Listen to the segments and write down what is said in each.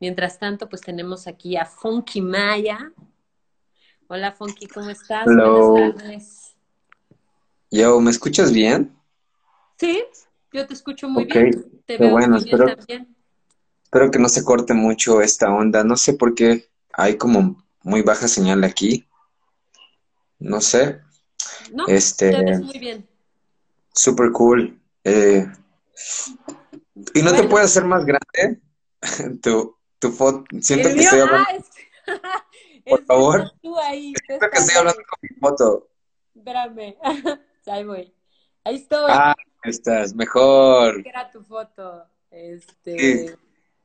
Mientras tanto, pues tenemos aquí a Funky Maya. Hola Funky, ¿cómo estás? Hello. Buenas tardes. Yo, ¿me escuchas bien? Sí, yo te escucho muy Ok, bien. Te veo bueno, muy bien espero, también. espero que no se corte mucho esta onda. No sé por qué hay como muy baja señal aquí. No sé. No, Este, te ves muy bien. super cool. Eh, ¿y no te puedes hacer más grande tu, tu foto? Siento que mío, estoy ah, hablando, es, por es que favor. tú ahí, Siento que estoy hablando con mi foto. Espérame. Ahí voy. Ahí estoy. Ah, estás mejor. era tu foto. Sí. Este,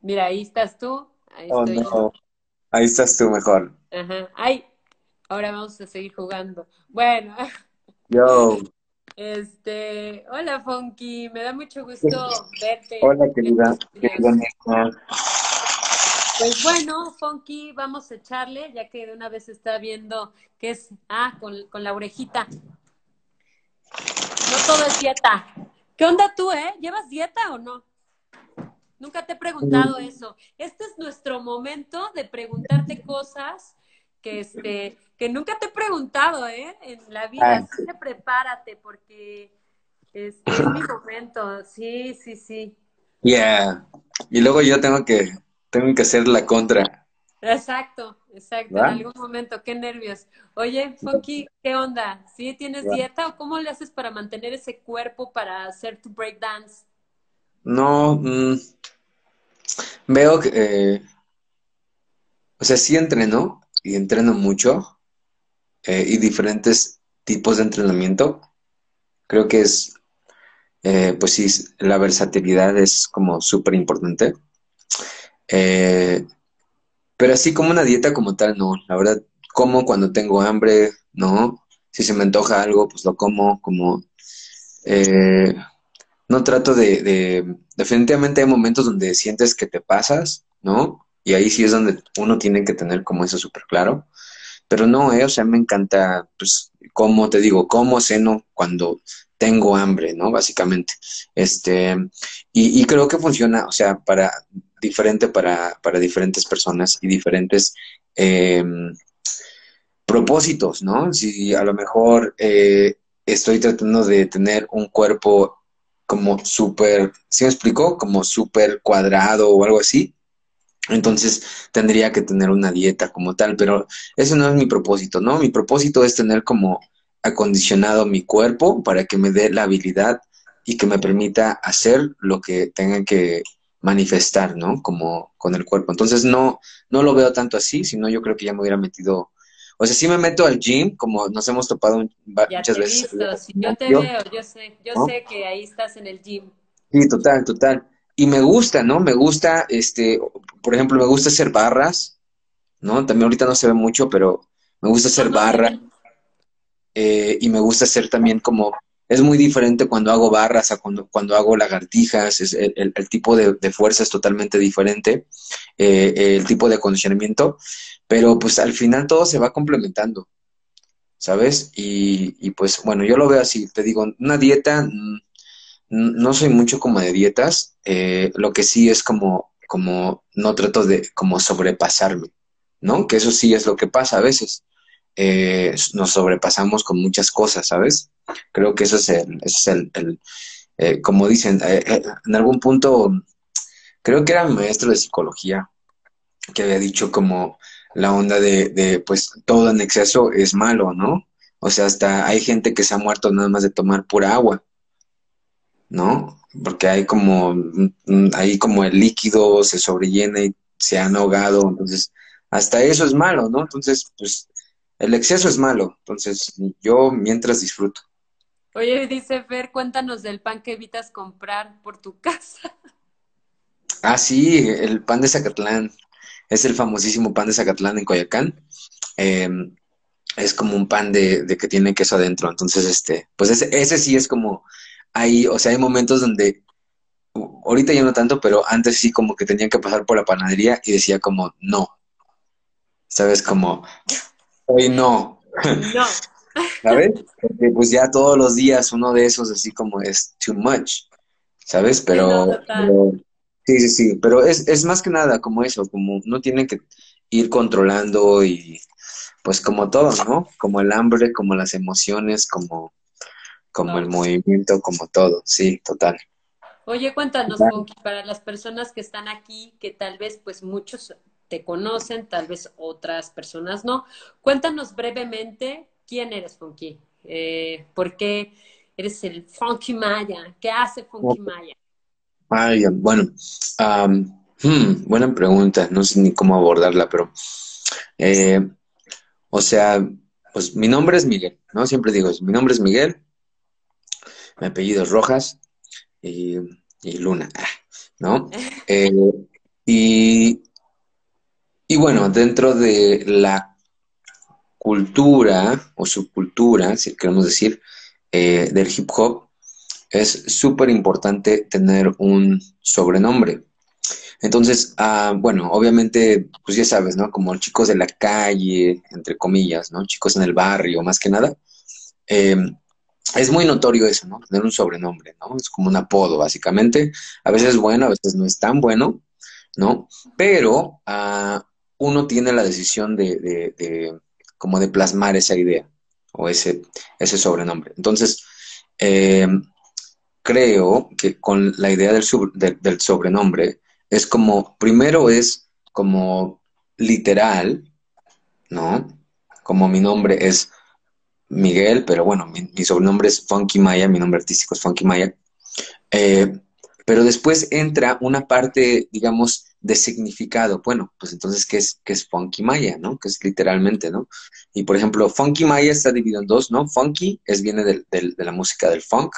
mira, ahí estás tú, ahí Oh, estoy yo. no. Ahí estás tú mejor. Ajá. Ay, ahora vamos a seguir jugando. Bueno, Yo. este, hola Funky, me da mucho gusto verte, Hola, querida, querida. Pues bueno, Funky, vamos a echarle, ya que de una vez está viendo que es, ah, con, con la orejita. No todo es dieta. ¿Qué onda tú, eh? ¿Llevas dieta o no? Nunca te he preguntado eso. Este es nuestro momento de preguntarte cosas que, este, que nunca te he preguntado, ¿eh? En la vida. Ah, Así que prepárate porque este, es mi momento. Sí, sí, sí. Yeah. Y luego yo tengo que, tengo que hacer la contra, Exacto, exacto. En algún momento. Qué nervios. Oye, Funky, ¿qué onda? ¿Sí tienes Va. dieta o cómo le haces para mantener ese cuerpo para hacer tu breakdance? No, mm, veo que, eh, o sea, sí entreno y entreno mucho eh, y diferentes tipos de entrenamiento. Creo que es, eh, pues sí, la versatilidad es como súper importante. Eh, pero así como una dieta como tal, no. La verdad, como cuando tengo hambre, ¿no? Si se me antoja algo, pues lo como, como... eh, no trato de, de- Definitivamente hay momentos donde sientes que te pasas, ¿no? Y ahí sí es donde uno tiene que tener como eso súper claro. Pero no, ¿eh? O sea, me encanta, pues, como te digo, como ceno cuando tengo hambre, ¿no? Básicamente. Este, y creo que funciona, o sea, para diferente para, para diferentes personas y diferentes eh, propósitos, ¿no? Si a lo mejor eh, estoy tratando de tener un cuerpo como súper, ¿sí me explicó? Como súper cuadrado o algo así, entonces tendría que tener una dieta como tal, pero ese no es mi propósito, ¿no? Mi propósito es tener como acondicionado mi cuerpo para que me dé la habilidad y que me permita hacer lo que tenga que manifestar, ¿no? Como con el cuerpo. Entonces no, no lo veo tanto así, sino yo creo que ya me hubiera metido, o sea, sí me meto al gym, como nos hemos topado un- Ya muchas te veces visto, sí, yo te veo, yo sé, yo ¿no? sé que ahí estás en el gym. Sí, total, total. Y me gusta, ¿no? Me gusta, este, por ejemplo, me gusta hacer barras, ¿no? También ahorita no se ve mucho, pero me gusta hacer barras ve. eh, y me gusta hacer también como, es muy diferente cuando hago barras a cuando, cuando hago lagartijas, es el, tipo de, de fuerza es totalmente diferente, eh, el tipo de acondicionamiento, pero pues al final todo se va complementando, ¿sabes? Y, y pues bueno, yo lo veo así, te digo, una dieta, mm, no soy mucho como de dietas, eh, lo que sí es como, como, no trato de como sobrepasarme, ¿no? Que eso sí es lo que pasa a veces. Eh, nos sobrepasamos con muchas cosas, ¿sabes? Creo que eso es el, ese es el, el, eh, como dicen, eh, eh, en algún punto, creo que era mi maestro de psicología que había dicho como la onda de, de, pues todo en exceso es malo, ¿no? O sea, hasta hay gente que se ha muerto nada más de tomar pura agua. ¿no? Porque hay como, mm, hay como el líquido se sobrellena y se han ahogado, entonces hasta eso es malo, ¿no? Entonces, pues el exceso es malo, entonces yo mientras disfruto. Oye, dice Fer, cuéntanos del pan que evitas comprar por tu casa. Ah, sí, el pan de Zacatlán, es el famosísimo pan de Zacatlán en Coyacán. Eh, es como un pan de, de que tiene queso adentro, entonces este, pues ese, ese sí es como, hay, o sea, hay momentos donde ahorita ya no tanto, pero antes sí como que tenían que pasar por la panadería y decía como no, ¿sabes? Como hoy no, No. ¿sabes? Porque pues ya todos los días uno de esos así como es too much, ¿sabes? No, Pero, Sí, sí, sí, pero es, es más que nada como eso, como no tienen que ir controlando y pues como todo, ¿no? Como el hambre, como las emociones, como, como el movimiento, como todo, sí, total. Oye, cuéntanos, para las personas que están aquí, que tal vez pues muchos te conocen, tal vez otras personas no, cuéntanos brevemente quién eres, Funky, eh, por qué eres el Funky Maya, qué hace Funky Maya. Ay, bueno, hmm, buena pregunta, no sé ni cómo abordarla, pero, eh, o sea, pues mi nombre es Miguel, ¿no? Siempre digo, mi nombre es Miguel, mi apellido es Rojas y, Luna, ¿no? Eh, y, y bueno, dentro de la cultura o subcultura, si queremos decir, eh, del hip hop, es súper importante tener un sobrenombre. Entonces, ah, bueno, obviamente, pues ya sabes, ¿no? Como chicos de la calle, entre comillas, ¿no? Chicos en el barrio, más que nada. Em, es muy notorio eso, ¿no? Tener un sobrenombre, ¿no? Es como un apodo, básicamente. A veces es bueno, a veces no es tan bueno, ¿no? Pero ah, uno tiene la decisión de, de, como de plasmar esa idea o ese, ese sobrenombre. Entonces, eh, creo que con la idea del, del sobrenombre es como, primero es como literal, ¿no? Como mi nombre es Miguel, pero bueno, mi, sobrenombre es Funky Maya, mi nombre artístico es Funky Maya. Eh, pero después entra una parte, digamos, de significado. Bueno, pues entonces, ¿qué es, qué es Funky Maya, no? Que es literalmente, ¿no? Y por ejemplo, Funky Maya está dividido en dos, ¿no? Funky es viene de la música del funk,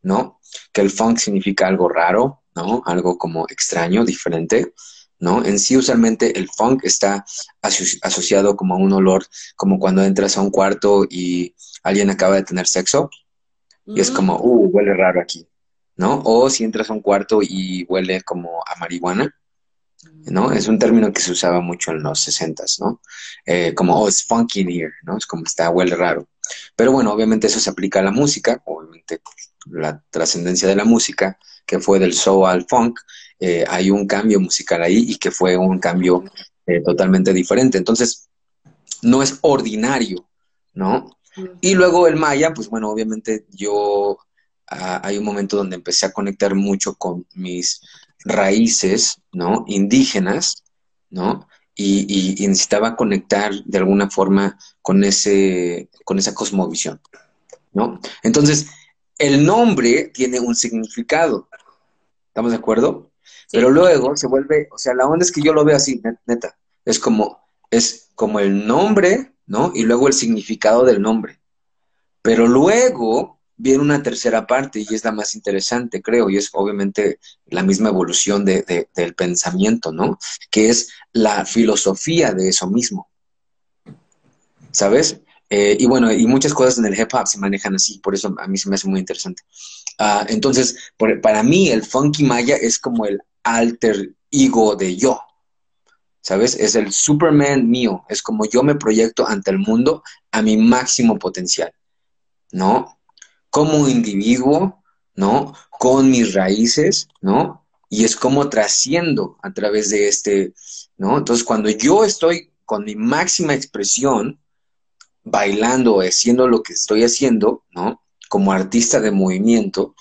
¿no? Que el funk significa algo raro, ¿no? Algo como extraño, diferente, ¿no? En sí, usualmente el funk está asociado como a un olor, como cuando entras a un cuarto y alguien acaba de tener sexo, y es como, uh, huele raro aquí, ¿no? O si entras a un cuarto y huele como a marihuana, ¿no? Es un término que se usaba mucho en los sesentas, ¿no? Eh, como, oh, it's funky in here, ¿no? Es como está, huele raro. Pero bueno, obviamente eso se aplica a la música, obviamente la trascendencia de la música, que fue del soul al funk, eh, hay un cambio musical ahí y que fue un cambio eh, totalmente diferente. Entonces, no es ordinario, ¿no? Y luego el maya, pues bueno, obviamente yo ah, hay un momento donde empecé a conectar mucho con mis raíces, ¿no? Indígenas, ¿no? Y, y, necesitaba conectar de alguna forma con, ese, con esa cosmovisión, ¿no? Entonces, el nombre tiene un significado. ¿Estamos de acuerdo? Pero luego se vuelve, o sea, la onda es que yo lo veo así, neta. Es como, es como el nombre, ¿no? Y luego el significado del nombre. Pero luego viene una tercera parte y es la más interesante, creo, y es obviamente la misma evolución de, del pensamiento, ¿no? Que es la filosofía de eso mismo. ¿Sabes? Eh, y bueno, y muchas cosas en el hip hop se manejan así, por eso a mí se me hace muy interesante. Ah, entonces, para mí el funky maya es como el alter ego de yo, ¿sabes? Es el Superman mío, es como yo me proyecto ante el mundo a mi máximo potencial, ¿no? Como individuo, ¿no? Con mis raíces, ¿no? Y es como trasciendo a través de este, ¿no? Entonces, cuando yo estoy con mi máxima expresión, bailando haciendo lo que estoy haciendo, ¿no? Como artista de movimiento,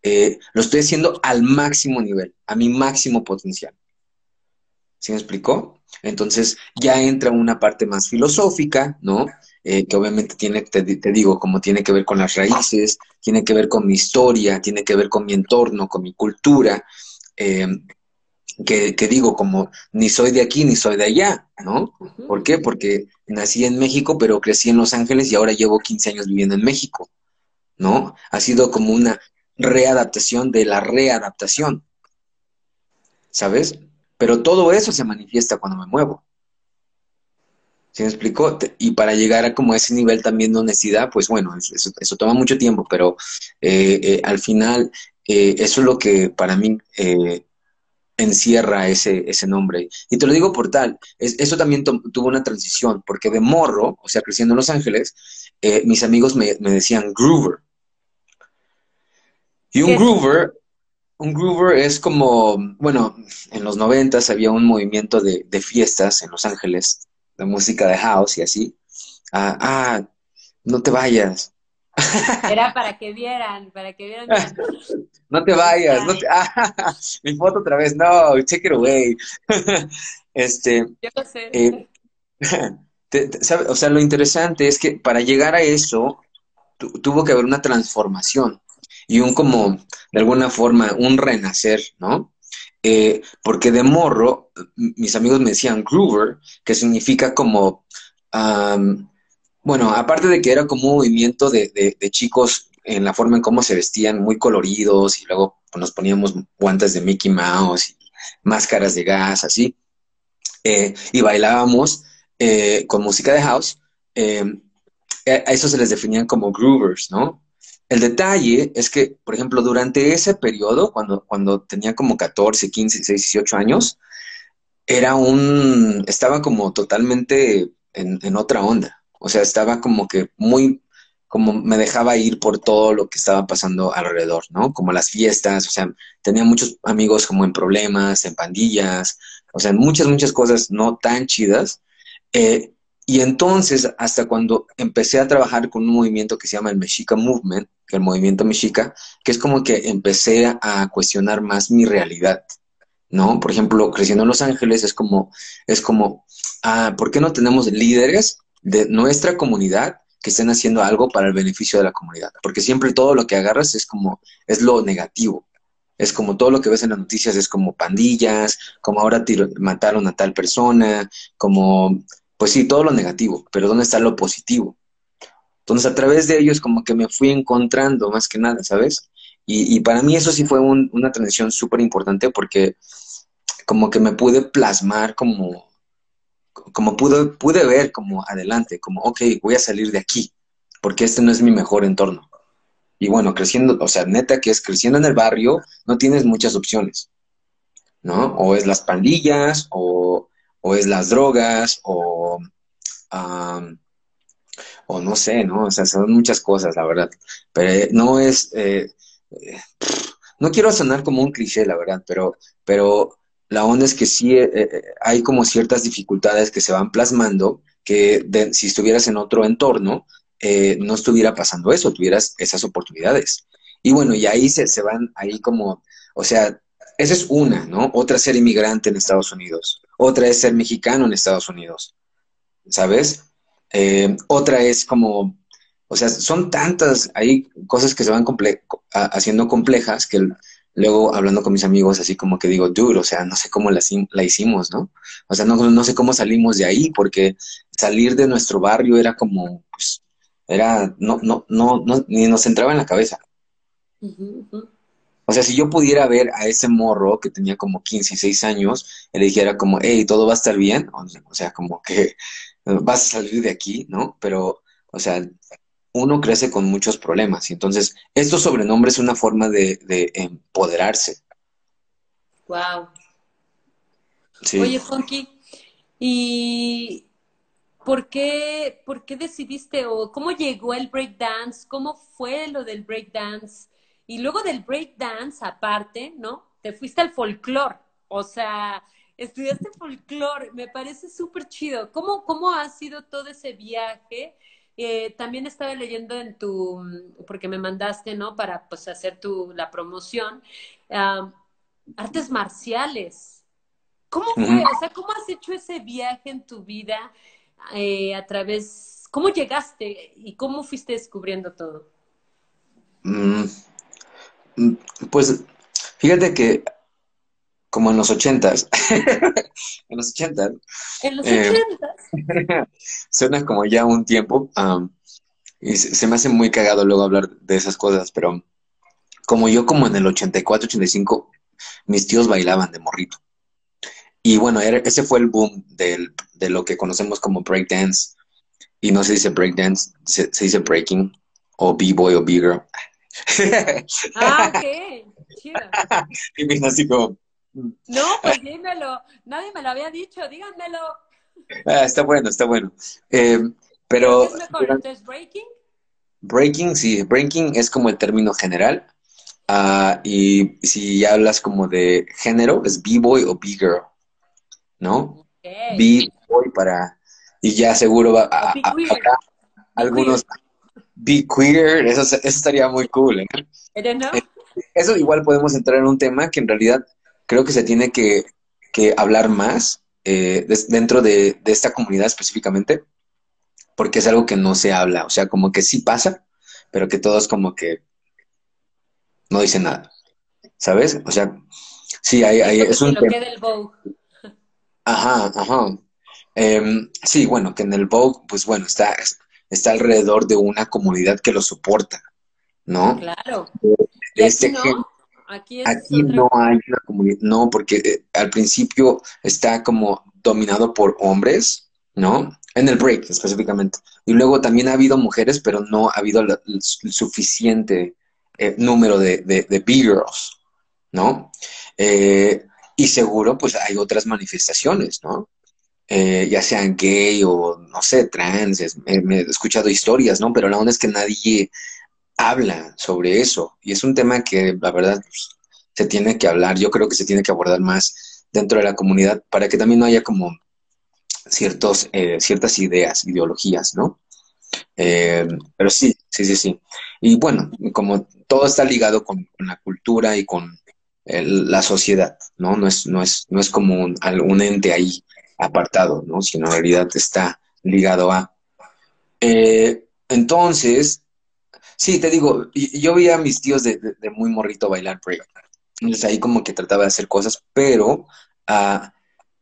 eh, lo estoy haciendo al máximo nivel, a mi máximo potencial. ¿Sí me explicó? Entonces ya entra una parte más filosófica, ¿no? Eh, que obviamente tiene, te, digo, como tiene que ver con las raíces, tiene que ver con mi historia, tiene que ver con mi entorno, con mi cultura. Eh, que, digo, como ni soy de aquí ni soy de allá, ¿no? ¿Por qué? Porque nací en México, pero crecí en Los Ángeles y ahora llevo 15 años viviendo en México, ¿no? Ha sido como una readaptación de la readaptación, ¿sabes? Pero todo eso se manifiesta cuando me muevo. ¿Sí me explicó? Y para llegar a como ese nivel también de honestidad, pues bueno, eso, toma mucho tiempo, pero eh, eh, al final eh, eso es lo que para mí encierra ese, ese nombre. Y te lo digo por tal, eso también tuvo una transición, porque de morro, o sea, creciendo en Los Ángeles, mis amigos me, decían Groover. Y un Groover un groover es como, bueno, en los noventas había un movimiento de, de, fiestas en Los Ángeles, de música de house y así. Ah, ah, no te vayas. Era para que vieran, para que vieran. no te vayas, no te, ah, mi foto otra vez, no, check it away. este, Yo lo sé. Eh, o sea, lo interesante es que para llegar a eso tuvo que haber una transformación y un como, de alguna forma, un renacer, ¿no? Eh, porque de morro, mis amigos me decían groover, que significa como, bueno, aparte de que era como un movimiento de, de, chicos en la forma en cómo se vestían, muy coloridos, y luego nos poníamos guantes de Mickey Mouse y máscaras de gas, así, eh, y bailábamos eh, con música de house, a eso se les definían como groovers, ¿no? El detalle es que, por ejemplo, durante ese periodo, cuando, cuando tenía como 14, 15, 16, 18 años, era un, estaba como totalmente en, en, otra onda. O sea, estaba como que muy, como me dejaba ir por todo lo que estaba pasando alrededor, ¿no? Como las fiestas, o sea, tenía muchos amigos como en problemas, en pandillas, o sea, muchas, muchas cosas no tan chidas. Eh, y entonces, hasta cuando empecé a trabajar con un movimiento que se llama el Mexica Movement, que el movimiento Mexica, que es como que empecé a cuestionar más mi realidad, ¿no? Por ejemplo, creciendo en Los Ángeles es como, es como, ah, ¿por qué no tenemos líderes de nuestra comunidad que estén haciendo algo para el beneficio de la comunidad? Porque siempre todo lo que agarras es como, es lo negativo. Es como todo lo que ves en las noticias, es como pandillas, como ahora mataron a tal persona, como pues sí, todo lo negativo, pero ¿dónde está lo positivo? Entonces, a través de ellos como que me fui encontrando más que nada, ¿sabes? Y, para mí eso sí fue una transición súper importante porque como que me pude plasmar como, como pude, pude ver como adelante, como, ok, voy a salir de aquí, porque este no es mi mejor entorno. Y bueno, creciendo, o sea, neta que es creciendo en el barrio, no tienes muchas opciones, ¿no? O es las pandillas, o, o es las drogas, o, o no sé, ¿no? O sea, son muchas cosas, la verdad. Pero eh, no es, eh, eh, no quiero sonar como un cliché, la verdad, pero, pero la onda es que sí hay como ciertas dificultades que se van plasmando que si estuvieras en otro entorno, no estuviera pasando eso, tuvieras esas oportunidades. Y bueno, y ahí se, se van, ahí como, o sea, esa es una, ¿no? Otra ser inmigrante en Estados Unidos. Otra es ser mexicano en Estados Unidos. ¿Sabes? Eh, otra es como, o sea, son tantas, hay cosas que se van haciendo complejas que luego hablando con mis amigos así como que digo, dude, o sea, no sé cómo la, hicimos, ¿no? O sea, no, no, sé cómo salimos de ahí porque salir de nuestro barrio era como, pues, era, no, no, no, no ni nos entraba en la cabeza. O sea, si yo pudiera ver a ese morro que tenía como 15 y 6 años, y le dijera como, hey, todo va a estar bien, o sea, como que vas a salir de aquí, ¿no? Pero, o sea, uno crece con muchos problemas. Y entonces, estos sobrenombres es una forma de, empoderarse. Wow. Oye, Funky, ¿y por qué, por qué decidiste o cómo llegó el breakdance? ¿Cómo fue lo del breakdance? Y luego del breakdance, aparte, ¿no? Te fuiste al folclore. O sea, estudiaste folclore. Me parece súper chido. ¿Cómo, ¿Cómo ha sido todo ese viaje? Eh, también estaba leyendo en tu, porque me mandaste, ¿no? Para pues hacer tu, la promoción, artes marciales. ¿Cómo fue? O sea, ¿cómo has hecho ese viaje en tu vida eh, a través, cómo llegaste y cómo fuiste descubriendo todo? Mm, Mm, pues fíjate que como en los ochentas, en los ochentas, en los eh, ochentas, suena como ya un tiempo, y se, me hace muy cagado luego hablar de esas cosas, pero como yo como en el 84, 85, mis tíos bailaban de morrito. Y bueno, ese fue el boom del, de lo que conocemos como breakdance. Y no se dice breakdance, se, se dice breaking, o b-boy o b-girl. ah, ok. Chido. Y me así como... Mm". No, pues dímelo. Nadie me lo había dicho, díganmelo. Ah, está bueno, está bueno. Eh, pero... ¿Qué es mejor? ¿Entonces breaking? Breaking, sí. Breaking es como el término general. Ah, y si hablas como de género, es B-boy o B-girl, ¿no? B-boy para... Y ya seguro va a, habrá algunos B-queer, eso, eso, estaría muy cool. ¿eh? eh eso igual podemos entrar en un tema que en realidad creo que se tiene que, que hablar más eh, dentro de, de, esta comunidad específicamente, porque es algo que no se habla, o sea, como que sí pasa, pero que todos como que no dicen nada, ¿sabes? O sea, sí, hay, hay es un... Ajá, ajá. Em, sí, bueno, que en el Vogue, pues bueno, está, está alrededor de una comunidad que lo soporta, ¿no? Claro. este Aquí, no hay una comunidad, no, porque eh, al principio está como dominado por hombres, ¿no? En el break específicamente. Y luego también ha habido mujeres, pero no ha habido el, suficiente eh, número de, de, B-girls, ¿no? Eh, y seguro, pues hay otras manifestaciones, ¿no? Ya sean gay o, no sé, trans, me, he escuchado historias, ¿no? Pero la onda es que nadie habla sobre eso. Y es un tema que, la verdad, pues, se tiene que hablar. Yo creo que se tiene que abordar más dentro de la comunidad para que también no haya como ciertos, eh, ciertas ideas, ideologías, ¿no? Eh, pero sí, sí, sí, sí. Y bueno, como todo está ligado con, la cultura y con la sociedad, ¿no? No es, no es, no es como un, un, ente ahí apartado, ¿no? Sino en realidad está ligado a. Eh, entonces, Sí, te digo, yo veía a mis tíos de, muy morrito bailar break. Entonces ahí como que trataba de hacer cosas, pero... ah,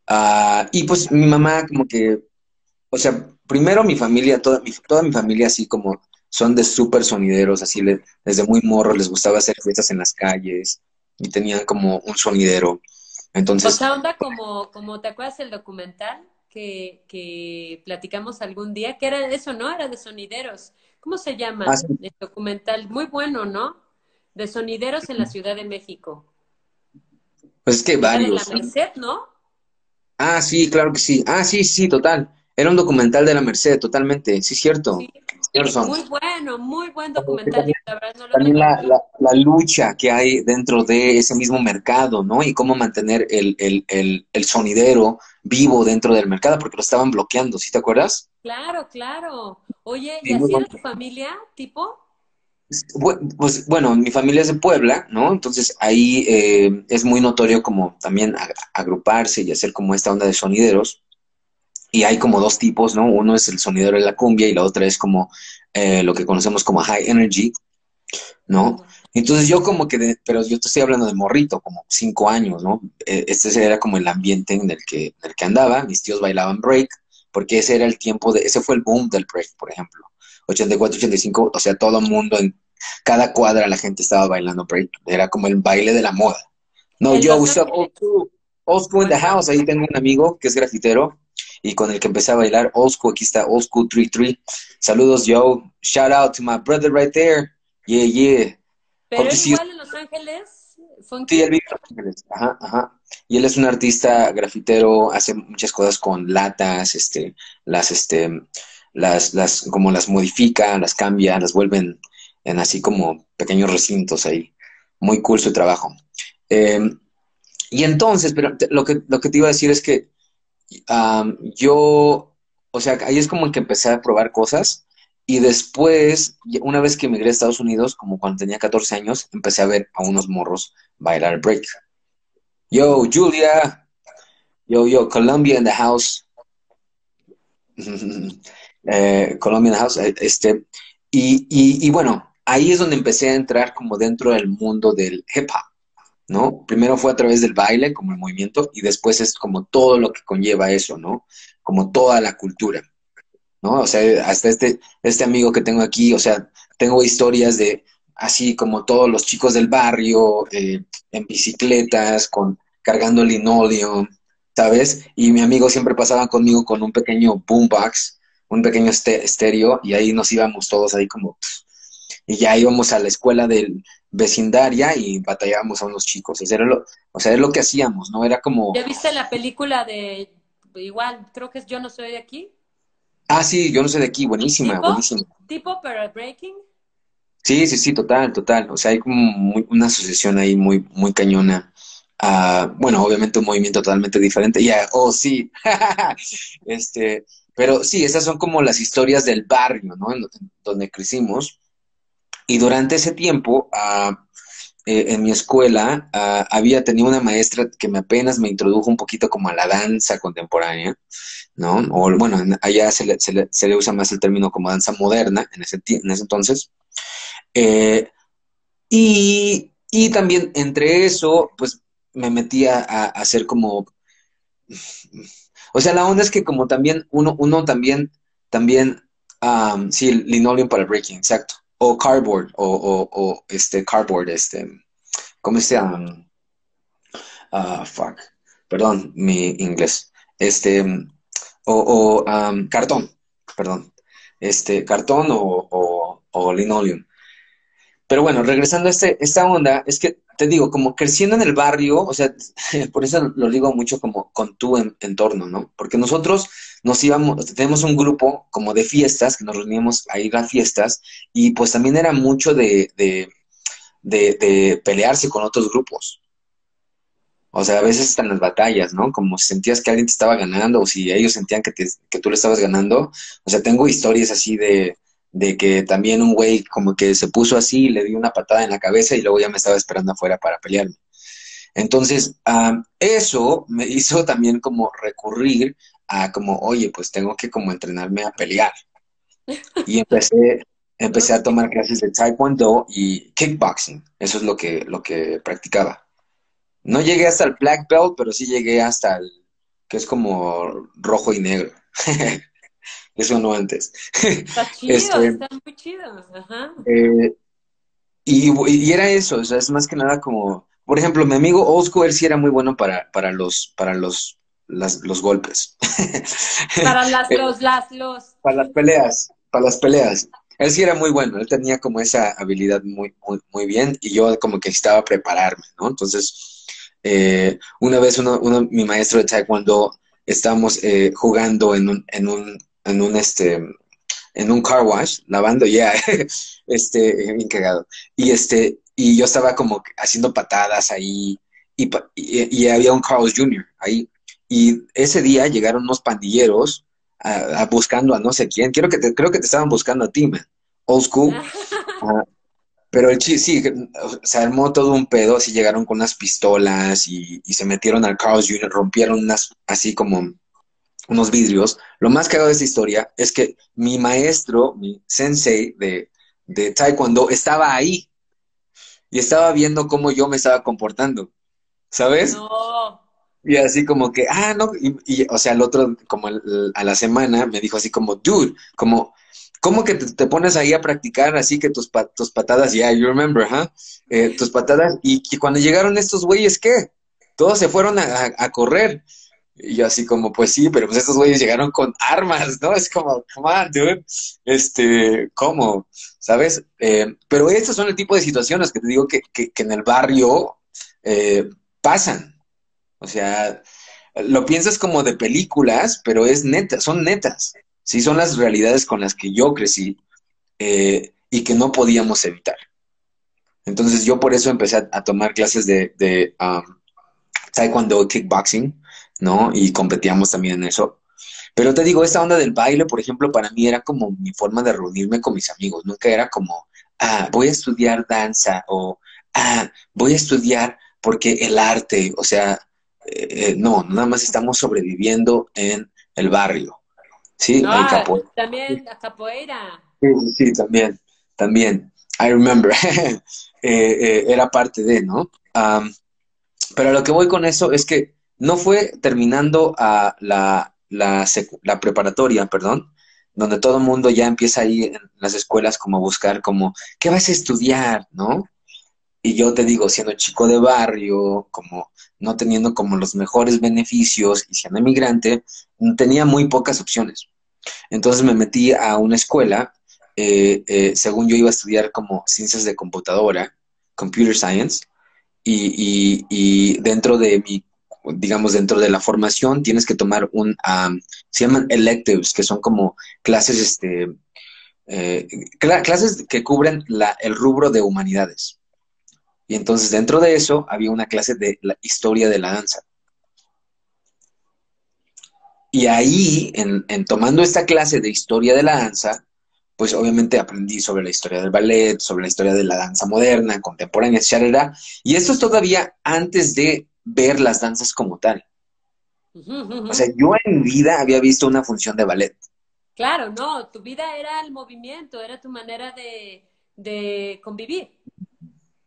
ah y pues mi mamá como que... O sea, primero mi familia, toda mi, toda mi familia así como son de súper sonideros, así desde muy morro les gustaba hacer fiestas en las calles y tenían como un sonidero. Entonces... O sea, onda como, como ¿te acuerdas el documental que, que platicamos algún día? Que era eso, ¿no? Era de sonideros ¿Cómo se llama ah, el documental? Muy bueno, ¿no? De sonideros en la Ciudad de México. Pues es que varios. De la Merced, ¿no? Ah, sí, claro que sí. Ah, sí, sí, total. Era un documental de la Merced, totalmente. Sí, cierto. Sí. Muy bueno, muy buen documental. También, la, la, lucha que hay dentro de ese mismo mercado, ¿no? Y cómo mantener el, el, el, el sonidero vivo dentro del mercado, porque lo estaban bloqueando, ¿sí te acuerdas? Claro, claro. Oye, ¿y así era tu familia, tipo? Pues bueno, mi familia es de Puebla, ¿no? Entonces ahí eh, es muy notorio como también agruparse y hacer como esta onda de sonideros. Y hay como dos tipos, ¿no? Uno es el sonidero de la cumbia y la otra es como eh, lo que conocemos como high energy, ¿no? Entonces yo como que, pero yo te estoy hablando de morrito, como cinco años, ¿no? E, este era como el ambiente en el que, en el que andaba, mis tíos bailaban break, porque ese era el tiempo de, ese fue el boom del break, por ejemplo. 84, 85, o sea, todo el mundo, en cada cuadra la gente estaba bailando break, era como el baile de la moda. No, yo, what's up, old school, old school in the house, ahí tengo un amigo que es grafitero y con el que empecé a bailar old school, aquí está old school 33. Saludos, Joe. Shout out to my brother right there. Yeah, yeah. Pero igual en Los Ángeles, funky. Sí, él vive en Los Ángeles, ajá, ajá. Y él es un artista grafitero, hace muchas cosas con latas, este, las, este, las, las, como las modifica, las cambia, las vuelven en así como pequeños recintos ahí. Muy cool su trabajo. Em, y entonces, pero lo que, lo que te iba a decir es que yo, o sea, ahí es como que empecé a probar cosas y después, una vez que emigré a Estados Unidos, como cuando tenía 14 años, empecé a ver a unos morros bailar break. Yo, Julia. Yo, yo, Colombia in the house. eh, Colombia in the house. Eh, este, y, y, y, bueno, ahí es donde empecé a entrar como dentro del mundo del hip hop, ¿no? Primero fue a través del baile, como el movimiento, y después es como todo lo que conlleva eso, ¿no? Como toda la cultura, ¿no? O sea, hasta este, este amigo que tengo aquí, o sea, tengo historias de así como todos los chicos del barrio, eh, en bicicletas, con cargando linoleum, ¿sabes? Y mi amigo siempre pasaba conmigo con un pequeño boombox, un pequeño estéreo, y ahí nos íbamos todos ahí como... Y ya íbamos a la escuela del vecindaria y batallábamos a unos chicos. O sea, era lo, o sea, era lo que hacíamos, ¿no? Era como... ¿Ya viste la película de... Igual, creo que es Yo no soy de aquí? Ah, sí, Yo no soy de aquí, buenísima, buenísima. ¿Tipo para Breaking? Sí, sí, sí, total, total. O sea, hay como una asociación ahí muy, muy cañona. Ah, bueno, obviamente un movimiento totalmente diferente. Ya, oh, sí. este, pero sí, esas son como las historias del barrio, ¿no? En, donde crecimos. Y durante ese tiempo, ah, eh, en mi escuela, ah, había tenido una maestra que me apenas me introdujo un poquito como a la danza contemporánea, ¿no? O bueno, allá se le, se le, se le usa más el término como danza moderna en ese, en ese entonces. Eh, y, y, también entre eso, pues me metía a, hacer como... O sea, la onda es que como también uno, uno también, también, um, sí, linoleum para breaking, exacto. O cardboard, o, o, este, cardboard, este, ¿cómo se llama? Uh, fuck, perdón, mi inglés. Este, o, o um, cartón, perdón. Este, cartón o, o, o linoleum. Pero bueno, regresando a este, esta onda, es que te digo, como creciendo en el barrio, o sea, por eso lo digo mucho como con tu entorno, ¿no? Porque nosotros nos íbamos, tenemos un grupo como de fiestas, que nos reuníamos a ir a fiestas, y pues también era mucho de, de, de, pelearse con otros grupos. O sea, a veces están las batallas, ¿no? Como si sentías que alguien te estaba ganando o si ellos sentían que, que tú le estabas ganando. O sea, tengo historias así de, de que también un güey como que se puso así, le dio una patada en la cabeza y luego ya me estaba esperando afuera para pelearme. Entonces, eso me hizo también como recurrir a como, oye, pues tengo que como entrenarme a pelear. Y empecé, empecé a tomar clases de taekwondo y kickboxing. Eso es lo que, lo que practicaba. No llegué hasta el black belt, pero sí llegué hasta el que es como rojo y negro. eso no antes. Está chido, este, está muy chido. Ajá. Eh, y, era eso, o sea, es más que nada como, por ejemplo, mi amigo Osco, él sí era muy bueno para, para los, para los, los golpes. Para las, los, las, los. Para las peleas, para las peleas. Él sí era muy bueno, él tenía como esa habilidad muy, muy, muy bien y yo como que necesitaba prepararme, ¿no? Entonces, eh, una vez uno, uno, mi maestro de taekwondo, estábamos eh, jugando en un, en un en un este en un car wash lavando ya este bien cagado y este y yo estaba como haciendo patadas ahí y, y, había un Carlos Jr. ahí y ese día llegaron unos pandilleros a, buscando a no sé quién creo que te, creo que te estaban buscando a ti man old school ah, pero el sí, se armó todo un pedo, así llegaron con unas pistolas y, y se metieron al Carlos Jr., rompieron unas, así como unos vidrios. Lo más cagado de esta historia es que mi maestro, mi sensei de, de taekwondo, estaba ahí y estaba viendo cómo yo me estaba comportando, ¿sabes? No. Y así como que, ah, no, y, o sea, el otro, como a la semana, me dijo así como, dude, como, ¿cómo que te, pones ahí a practicar así que tus, tus patadas, yeah, you remember, huh? Eh, tus patadas, y, cuando llegaron estos güeyes, ¿qué? Todos se fueron a, a correr. Y yo así como, pues sí, pero pues estos güeyes llegaron con armas, ¿no? Es como, come on, dude. Este, ¿cómo? ¿Sabes? Eh, pero estos son el tipo de situaciones que te digo que, que, en el barrio eh, pasan. O sea, lo piensas como de películas, pero es neta, son netas. Sí, son las realidades con las que yo crecí eh, y que no podíamos evitar. Entonces yo por eso empecé a, tomar clases de, de um, taekwondo, kickboxing, ¿no? Y competíamos también en eso. Pero te digo, esta onda del baile, por ejemplo, para mí era como mi forma de reunirme con mis amigos. Nunca era como, ah, voy a estudiar danza o, ah, voy a estudiar porque el arte, o sea, eh, eh, no, nada más estamos sobreviviendo en el barrio. Sí, capoeira. También la capoeira. Sí, sí, también, también. I remember. Eh, era parte de, ¿no? pero lo que voy con eso es que no fue terminando a la, la, la preparatoria, perdón, donde todo el mundo ya empieza ahí en las escuelas como a buscar como, ¿qué vas a estudiar? ¿No? Y yo te digo, siendo chico de barrio, como no teniendo como los mejores beneficios y siendo inmigrante, tenía muy pocas opciones. Entonces me metí a una escuela, eh, eh, según yo iba a estudiar como ciencias de computadora, computer science, y, y dentro de mi digamos, dentro de la formación tienes que tomar un, se llaman electives, que son como clases, este, eh, clases que cubren el rubro de humanidades. Y entonces dentro de eso había una clase de la historia de la danza. Y ahí, en, en tomando esta clase de historia de la danza, pues obviamente aprendí sobre la historia del ballet, sobre la historia de la danza moderna, contemporánea, etc. Y esto es todavía antes de ver las danzas como tal. O sea, yo en mi vida había visto una función de ballet. Claro, no, tu vida era el movimiento, era tu manera de, convivir.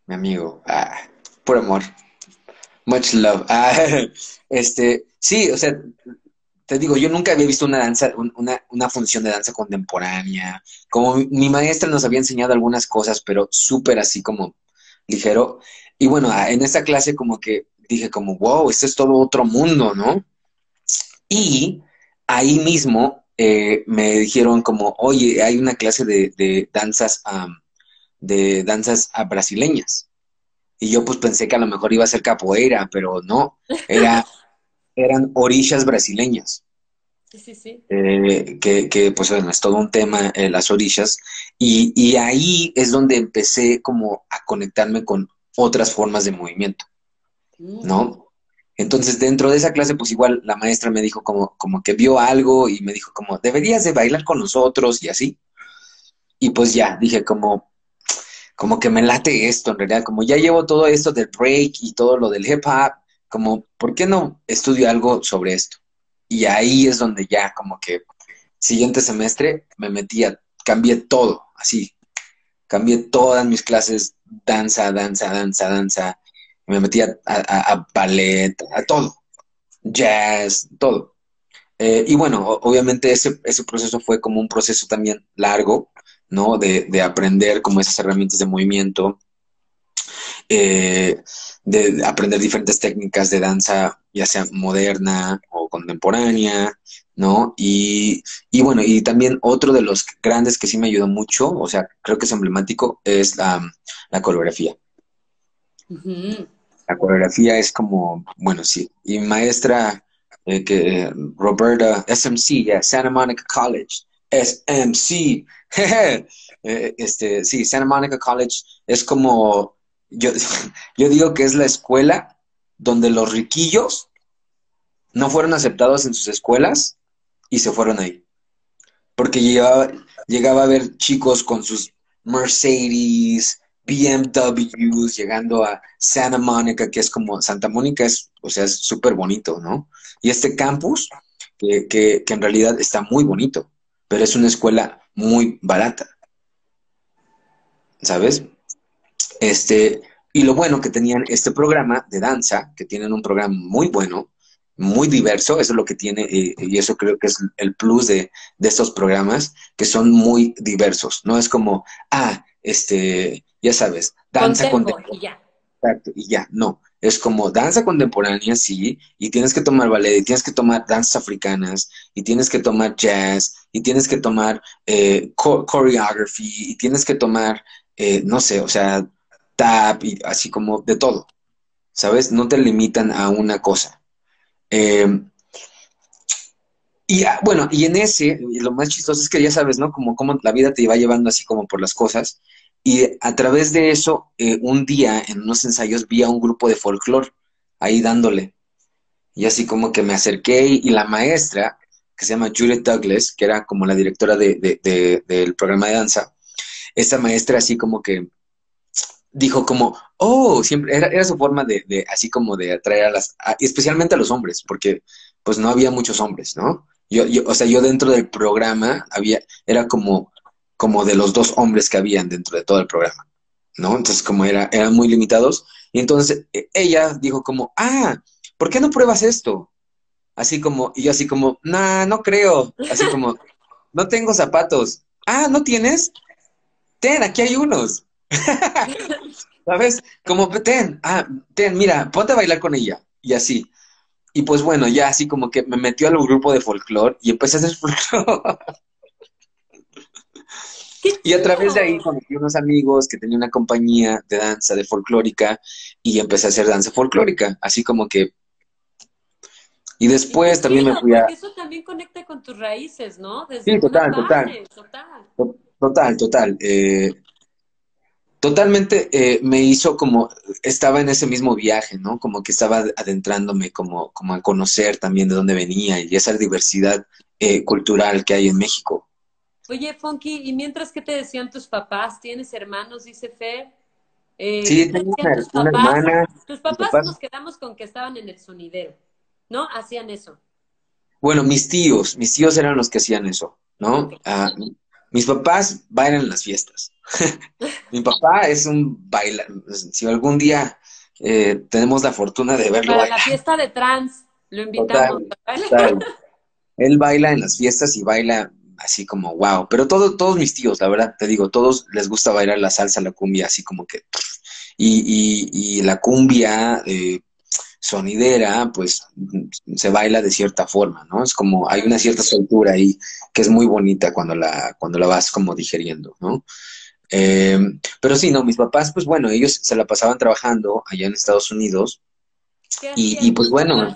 Mi amigo, ah, por amor. Much love. Ah, este, sí, o sea, te digo, yo nunca había visto una danza, una, una función de danza contemporánea. Como mi, maestra nos había enseñado algunas cosas, pero súper así como ligero. Y bueno, ah, en esta clase como que dije como, wow, esto es todo otro mundo, ¿no? Y ahí mismo eh, me dijeron como, oye, hay una clase de, de danzas, de danzas ah, brasileñas. Y yo pues pensé que a lo mejor iba a ser capoeira, pero no, era eran orillas brasileñas. Sí, sí, sí. Eh, que, que, pues bueno, es todo un tema, eh, las orillas. Y, y, ahí es donde empecé como a conectarme con otras formas de movimiento. ¿No? Entonces, dentro de esa clase, pues igual la maestra me dijo como, como que vio algo y me dijo como, deberías de bailar con nosotros y así. Y pues ya, dije como, como que me late esto en realidad, como ya llevo todo esto del break y todo lo del hip hop, como, ¿por qué no estudio algo sobre esto? Y ahí es donde ya como que siguiente semestre me metía, cambié todo, así, cambié todas mis clases, danza, danza, danza, danza, me metía a, ballet, a todo, jazz, todo. Eh, y bueno, obviamente ese, ese proceso fue como un proceso también largo, ¿no? De, de aprender como esas herramientas de movimiento, eh, de aprender diferentes técnicas de danza, ya sea moderna o contemporánea, ¿no? Y, bueno, y también otro de los grandes que sí me ayudó mucho, o sea, creo que es emblemático, es la, coreografía. La coreografía es como, bueno, sí, y maestra eh, que Roberta, SMC, Santa Monica College, SMC, eh, este, sí, Santa Monica College es como yo, yo digo que es la escuela donde los riquillos no fueron aceptados en sus escuelas y se fueron ahí. Porque llegaba, llegaba a ver chicos con sus Mercedes, BMWs, llegando a Santa Mónica, que es como, Santa Mónica es, o sea, es súper bonito, ¿no? Y este campus, que, que, que en realidad está muy bonito, pero es una escuela muy barata. ¿Sabes? Este, y lo bueno que tenían este programa de danza, que tienen un programa muy bueno, muy diverso, eso es lo que tiene, eh, y eso creo que es el plus de, estos programas, que son muy diversos. No es como, ah, este, ya sabes, danza contemporánea. Y ya. Exacto, y ya, no. Es como danza contemporánea, sí, y tienes que tomar ballet, y tienes que tomar danzas africanas, y tienes que tomar jazz, y tienes que tomar eh, choreography, y tienes que tomar, eh, no sé, o sea, tap y así como de todo, ¿sabes? No te limitan a una cosa. Em, y ah, bueno, y en ese, lo más chistoso es que ya sabes, ¿no? Como, como la vida te va llevando así como por las cosas. Y a través de eso, eh, un día en unos ensayos vi a un grupo de folclore ahí dándole. Y así como que me acerqué y, la maestra, que se llama Juliet Douglas, que era como la directora del programa de danza, esta maestra así como que dijo como, oh, siempre, era, era su forma de, de, así como de atraer a las, especialmente a los hombres, porque pues no había muchos hombres, ¿no? Yo, yo, o sea, yo dentro del programa había, era como, como de los dos hombres que habían dentro de todo el programa, ¿no? Entonces, como era, eran muy limitados, y entonces e, ella dijo como, ah, ¿por qué no pruebas esto? Así como, y yo así como, nah, no creo, así como, no tengo zapatos. Ah, ¿no tienes? Ten, aquí hay unos. ¿Sabes? Como, ten, ah, ten, mira, ponte a bailar con ella. Y así. Y pues bueno, ya así como que me metió al grupo de folclore y empecé a hacer folclore. y a través de ahí conocí unos amigos que tenían una compañía de danza de folclórica y empecé a hacer danza folclórica, así como que... Y después también me fui a... Eso también conecta con tus raíces, ¿no? sí, total, total. total Total, total. Eh, totalmente eh, me hizo como, estaba en ese mismo viaje, ¿no? Como que estaba adentrándome como, como a conocer también de dónde venía y esa diversidad eh, cultural que hay en México. Oye, Funky, ¿y mientras que te decían tus papás? ¿Tienes hermanos? Dice Fer. Eh, sí, tengo una, tus papás? hermana. Tus papás, nos quedamos con que estaban en el sonidero, ¿no? Hacían eso. Bueno, mis tíos, mis tíos eran los que hacían eso, ¿no? Ah, mis papás bailan en las fiestas. Mi papá es un bailar. Si algún día eh, tenemos la fortuna de verlo. Para la fiesta de trans, lo invitamos. Él baila en las fiestas y baila así como wow. Pero todo, todos mis tíos, la verdad, te digo, todos les gusta bailar la salsa, la cumbia, así como que. Y, y, la cumbia eh, sonidera, pues se baila de cierta forma, ¿no? Es como, hay una cierta soltura ahí que es muy bonita cuando la, cuando la vas como digeriendo, ¿no? Eh, pero sí, no, mis papás, pues bueno, ellos se la pasaban trabajando allá en Estados Unidos. y, pues bueno.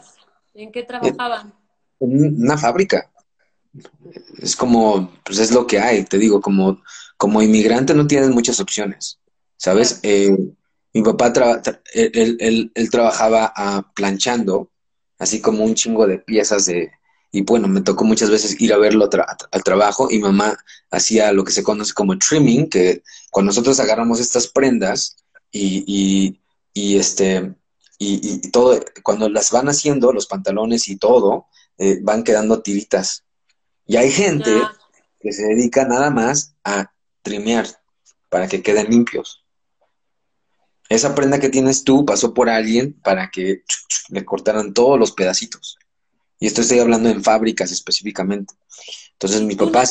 ¿En qué trabajaban? En una fábrica es como, pues es lo que hay, te digo, como, como inmigrante no tienes muchas opciones, ¿sabes? Eh, mi papá, él, trabajaba ah, planchando, así como un chingo de piezas de, y bueno, me tocó muchas veces ir a verlo al trabajo y mamá hacía lo que se conoce como trimming, que cuando nosotros agarramos estas prendas y, y, este, y, todo, cuando las van haciendo, los pantalones y todo, eh, van quedando tiritas y hay gente que se dedica nada más a trimear para que queden limpios. Esa prenda que tienes tú pasó por alguien para que le cortaran todos los pedacitos. Y esto estoy hablando en fábricas específicamente. Entonces mi papá...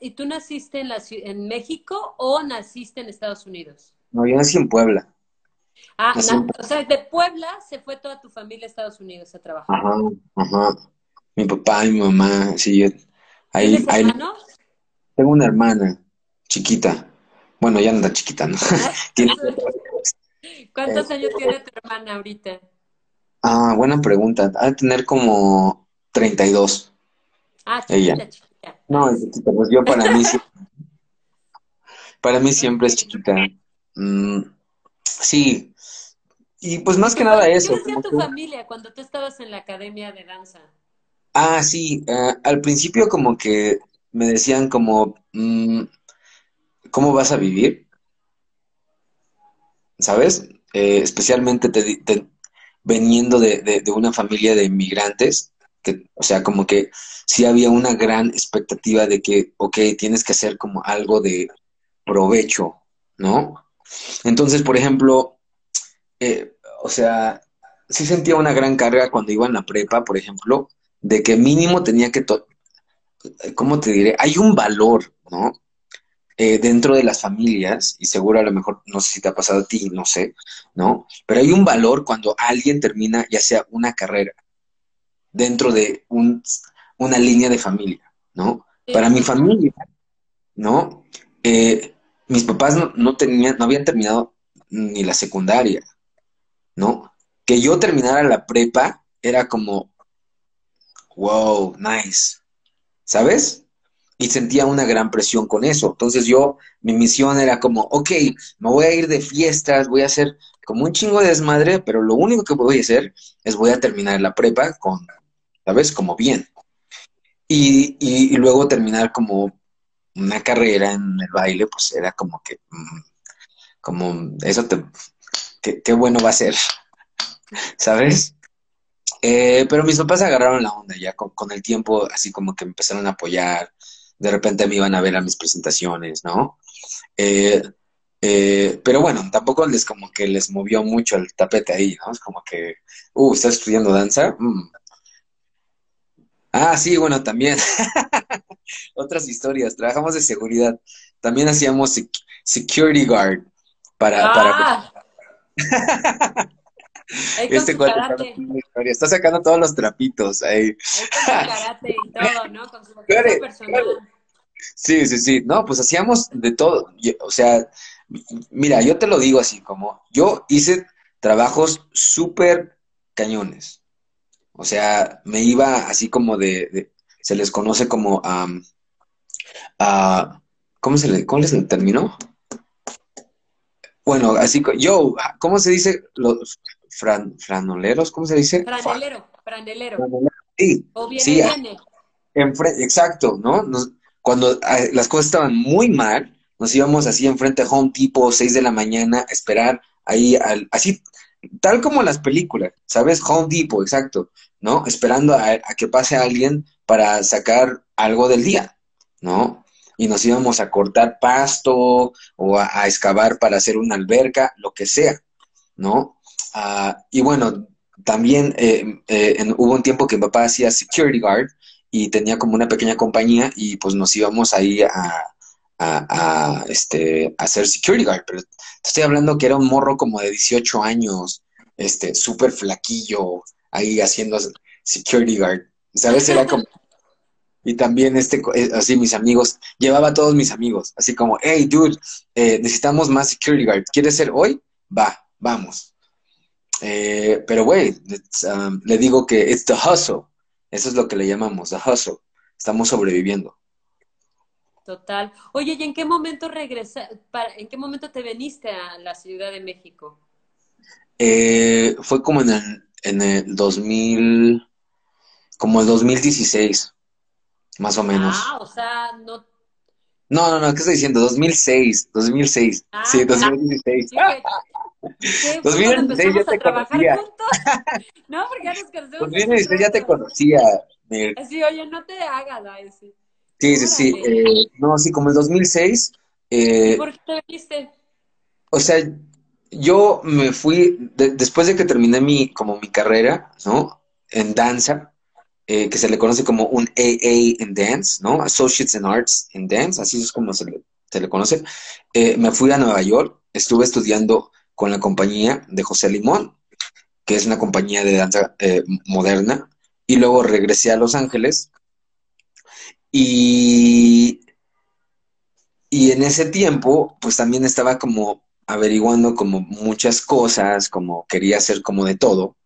¿Y tú naciste en, la, en México o naciste en Estados Unidos? No, yo nací en Puebla. Ah, o sea, de Puebla se fue toda tu familia a Estados Unidos a trabajar. Ajá, ajá. Mi papá y mi mamá, sí, Tengo una hermana chiquita. Bueno, ya anda chiquita, ¿no? ¿Cuántos años tiene tu hermana ahorita? Ah, buena pregunta. Ha de tener como 32. Ah, chiquita, ella. chiquita. No, es chiquita. Pues yo para mí para mí siempre es chiquita. Mm, sí. Y pues más que nada eso. ¿Qué decía tu familia cuando tú estabas en la academia de danza? Ah, sí, eh, al principio como que me decían como, mm, ¿cómo vas a vivir? ¿Sabes? Eh, especialmente te, veniendo de, una familia de inmigrantes, que, o sea, como que sí había una gran expectativa de que, ok, tienes que hacer como algo de provecho, ¿no? Entonces, por ejemplo, eh, o sea, sí sentía una gran carga cuando iba en la prepa, por ejemplo, de que mínimo tenía que, ¿cómo te diré? Hay un valor, ¿no? Eh, dentro de las familias, y seguro a lo mejor, no sé si te ha pasado a ti, no sé, ¿no? Pero hay un valor cuando alguien termina ya sea una carrera dentro de un, una línea de familia, ¿no? Para mi familia, ¿no? Eh, mis papás no, no, tenían, no habían terminado ni la secundaria, ¿no? Que yo terminara la prepa era como, wow, nice, ¿sabes? Y sentía una gran presión con eso. Entonces yo, mi misión era como, ok, me voy a ir de fiestas, voy a hacer como un chingo de desmadre, pero lo único que voy a hacer es voy a terminar la prepa con, ¿sabes? Como bien. Y, y, luego terminar como una carrera en el baile, pues era como que, mm, como, eso te, qué bueno va a ser, ¿sabes? Eh, pero mis papás agarraron la onda ya con, el tiempo, así como que empezaron a apoyar. De repente me iban a ver a mis presentaciones, ¿no? Eh, eh, pero bueno, tampoco les como que les movió mucho el tapete ahí, ¿no? Es como que, uh, ¿estás estudiando danza? Mm. Ah, sí, bueno, también. Otras historias. Trabajamos de seguridad. También hacíamos security guard para... para... Ah. este cuate está sacando todos los trapitos ahí. karate y todo, ¿no? Con su personal. Sí, sí, sí. No, pues hacíamos de todo. O sea, mira, yo te lo digo así, como yo hice trabajos súper cañones. O sea, me iba así como de, se les conoce como a ¿cómo se le, cómo se le terminó? Bueno, así, yo, ¿cómo se dice? Los fran, franoleros, ¿cómo se dice? Franelero, franelero. Sí, o viene, sí, viene. exacto, ¿no? cuando ah, las cosas estaban muy mal, nos íbamos así enfrente a Home tipo 6 de la mañana a esperar ahí, al, así, tal como las películas, ¿sabes? Home Depot, exacto, ¿no? Esperando a, que pase alguien para sacar algo del día, ¿no? Y nos íbamos a cortar pasto o a, excavar para hacer una alberca, lo que sea, ¿no? Ah, y bueno, también eh, eh, hubo un tiempo que mi papá hacía security guard y tenía como una pequeña compañía y pues nos íbamos ahí a, a, este, hacer security guard, pero te estoy hablando que era un morro como de 18 años, este, súper flaquillo, ahí haciendo security guard, ¿sabes? Era como... Y también, este, eh, así mis amigos, llevaba a todos mis amigos, así como, hey, dude, eh, necesitamos más security guard, ¿quieres ser hoy? Va, vamos. Eh, pero, güey, um, le digo que it's the hustle, eso es lo que le llamamos, the hustle, estamos sobreviviendo. Total. Oye, ¿y en qué momento regresa, en qué momento te veniste a la Ciudad de México? Eh, fue como en el, en el 2000, como el 2016, más o menos. Ah, o sea, no... No, no, no, ¿qué estoy diciendo? 2006, 2006. Ah, sí, 2016. Sí, ¿Qué? 2016 ya te conocía. no, porque ya nos conocemos. 2016 ya te conocía. Sí, oye, no te hagas a ese. Sí, sí, sí. Eh, no, sí, como el 2006. Eh, ¿Por qué te viniste? O sea, yo me fui, después de que terminé mi, como mi carrera, ¿no? En danza, eh, que se le conoce como un AA en dance, ¿no? Associates in Arts in Dance, así es como se le, se le conoce. me fui a Nueva York, estuve estudiando con la compañía de José Limón, que es una compañía de danza moderna, y luego regresé a Los Ángeles y, y en ese tiempo, pues también estaba como averiguando como muchas cosas, como quería hacer como de todo,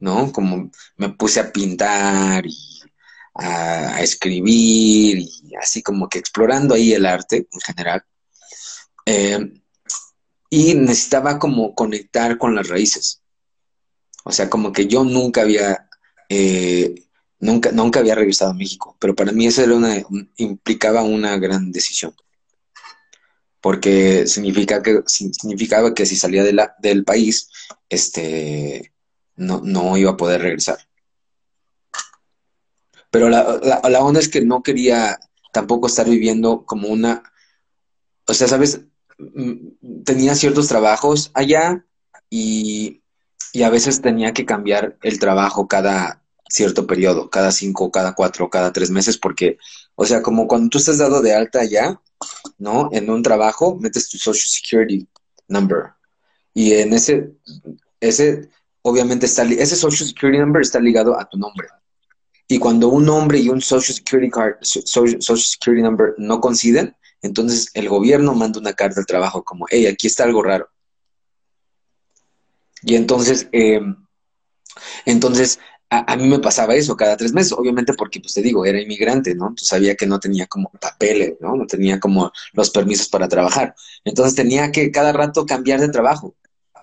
¿no? Como me puse a pintar y a, escribir y así como que explorando ahí el arte en general. Eh, y necesitaba como conectar con las raíces. O sea, como que yo nunca había eh, Nunca, nunca había regresado a México, pero para mí eso era una, implicaba una gran decisión. Porque significa que, significaba que si salía de la, del país, este, no, no iba a poder regresar. Pero la, la, onda es que no quería tampoco estar viviendo como una, o sea, sabes, tenía ciertos trabajos allá y, y, a veces tenía que cambiar el trabajo cada, cierto periodo, cada cinco, cada cuatro, cada tres meses, porque, o sea, como cuando tú estás dado de alta ya, ¿no? En un trabajo, metes tu Social Security number. Y en ese, ese, obviamente está, ese Social Security number está ligado a tu nombre. Y cuando un nombre y un Social Security card, Social, Security number no coinciden, entonces el gobierno manda una carta al trabajo como, hey, aquí está algo raro. Y entonces, eh, entonces a, mí me pasaba eso cada tres meses, obviamente porque, pues te digo, era inmigrante, ¿no? Entonces sabía que no tenía como papeles, ¿no? No tenía como los permisos para trabajar. Entonces tenía que cada rato cambiar de trabajo,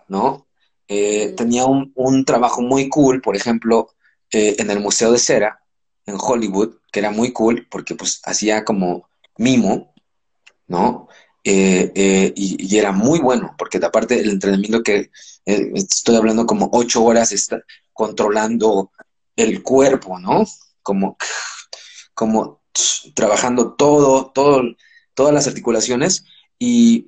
¿no? Eh, tenía un, un, trabajo muy cool, por ejemplo, eh, en el Museo de Cera, en Hollywood, que era muy cool porque pues hacía como mimo, ¿no? Eh, y, y, era muy bueno, porque aparte el entrenamiento que estoy hablando como ocho horas está, controlando el cuerpo, ¿no? Como, como trabajando todo, todo, todas las articulaciones y,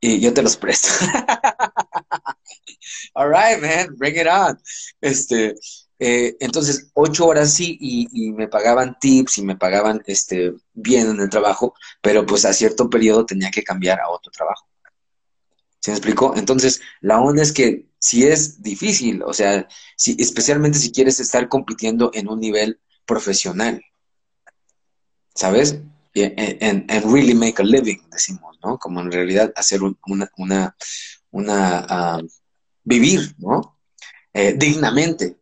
yo te los presto. All right, man, bring it on. Este, eh, entonces, ocho horas sí y, me pagaban tips y me pagaban este, bien en el trabajo, pero pues a cierto periodo tenía que cambiar a otro trabajo. ¿Se me explicó? Entonces, la onda es que si es difícil, o sea, si, especialmente si quieres estar compitiendo en un nivel profesional, ¿sabes? En, really make a living, decimos, ¿no? Como en realidad hacer una, una, una ah, vivir, ¿no? Eh, dignamente,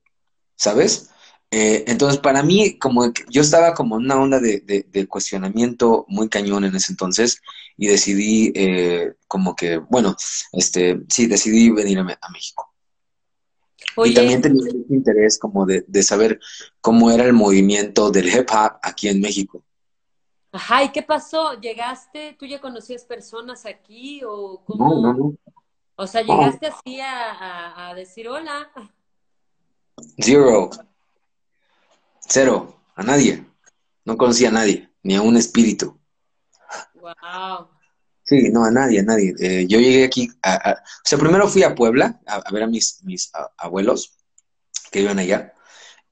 ¿sabes? Eh, entonces, para mí, como yo estaba como en una onda de, cuestionamiento muy cañón en ese entonces y decidí eh, como que, bueno, este, sí, decidí venir a, México. Y también tenía mucho interés como de, saber cómo era el movimiento del hip hop aquí en México. Ajá, ¿y qué pasó? ¿Llegaste, tú ya conocías personas aquí o cómo? No, no, no. O sea, ¿llegaste así a, a decir hola? Zero. Cero, a nadie. No conocía a nadie, ni a un espíritu. Wow. Sí, no, a nadie, a nadie. Eh, yo llegué aquí, a, o sea, primero fui a Puebla a, ver a mis, mis abuelos que viven allá.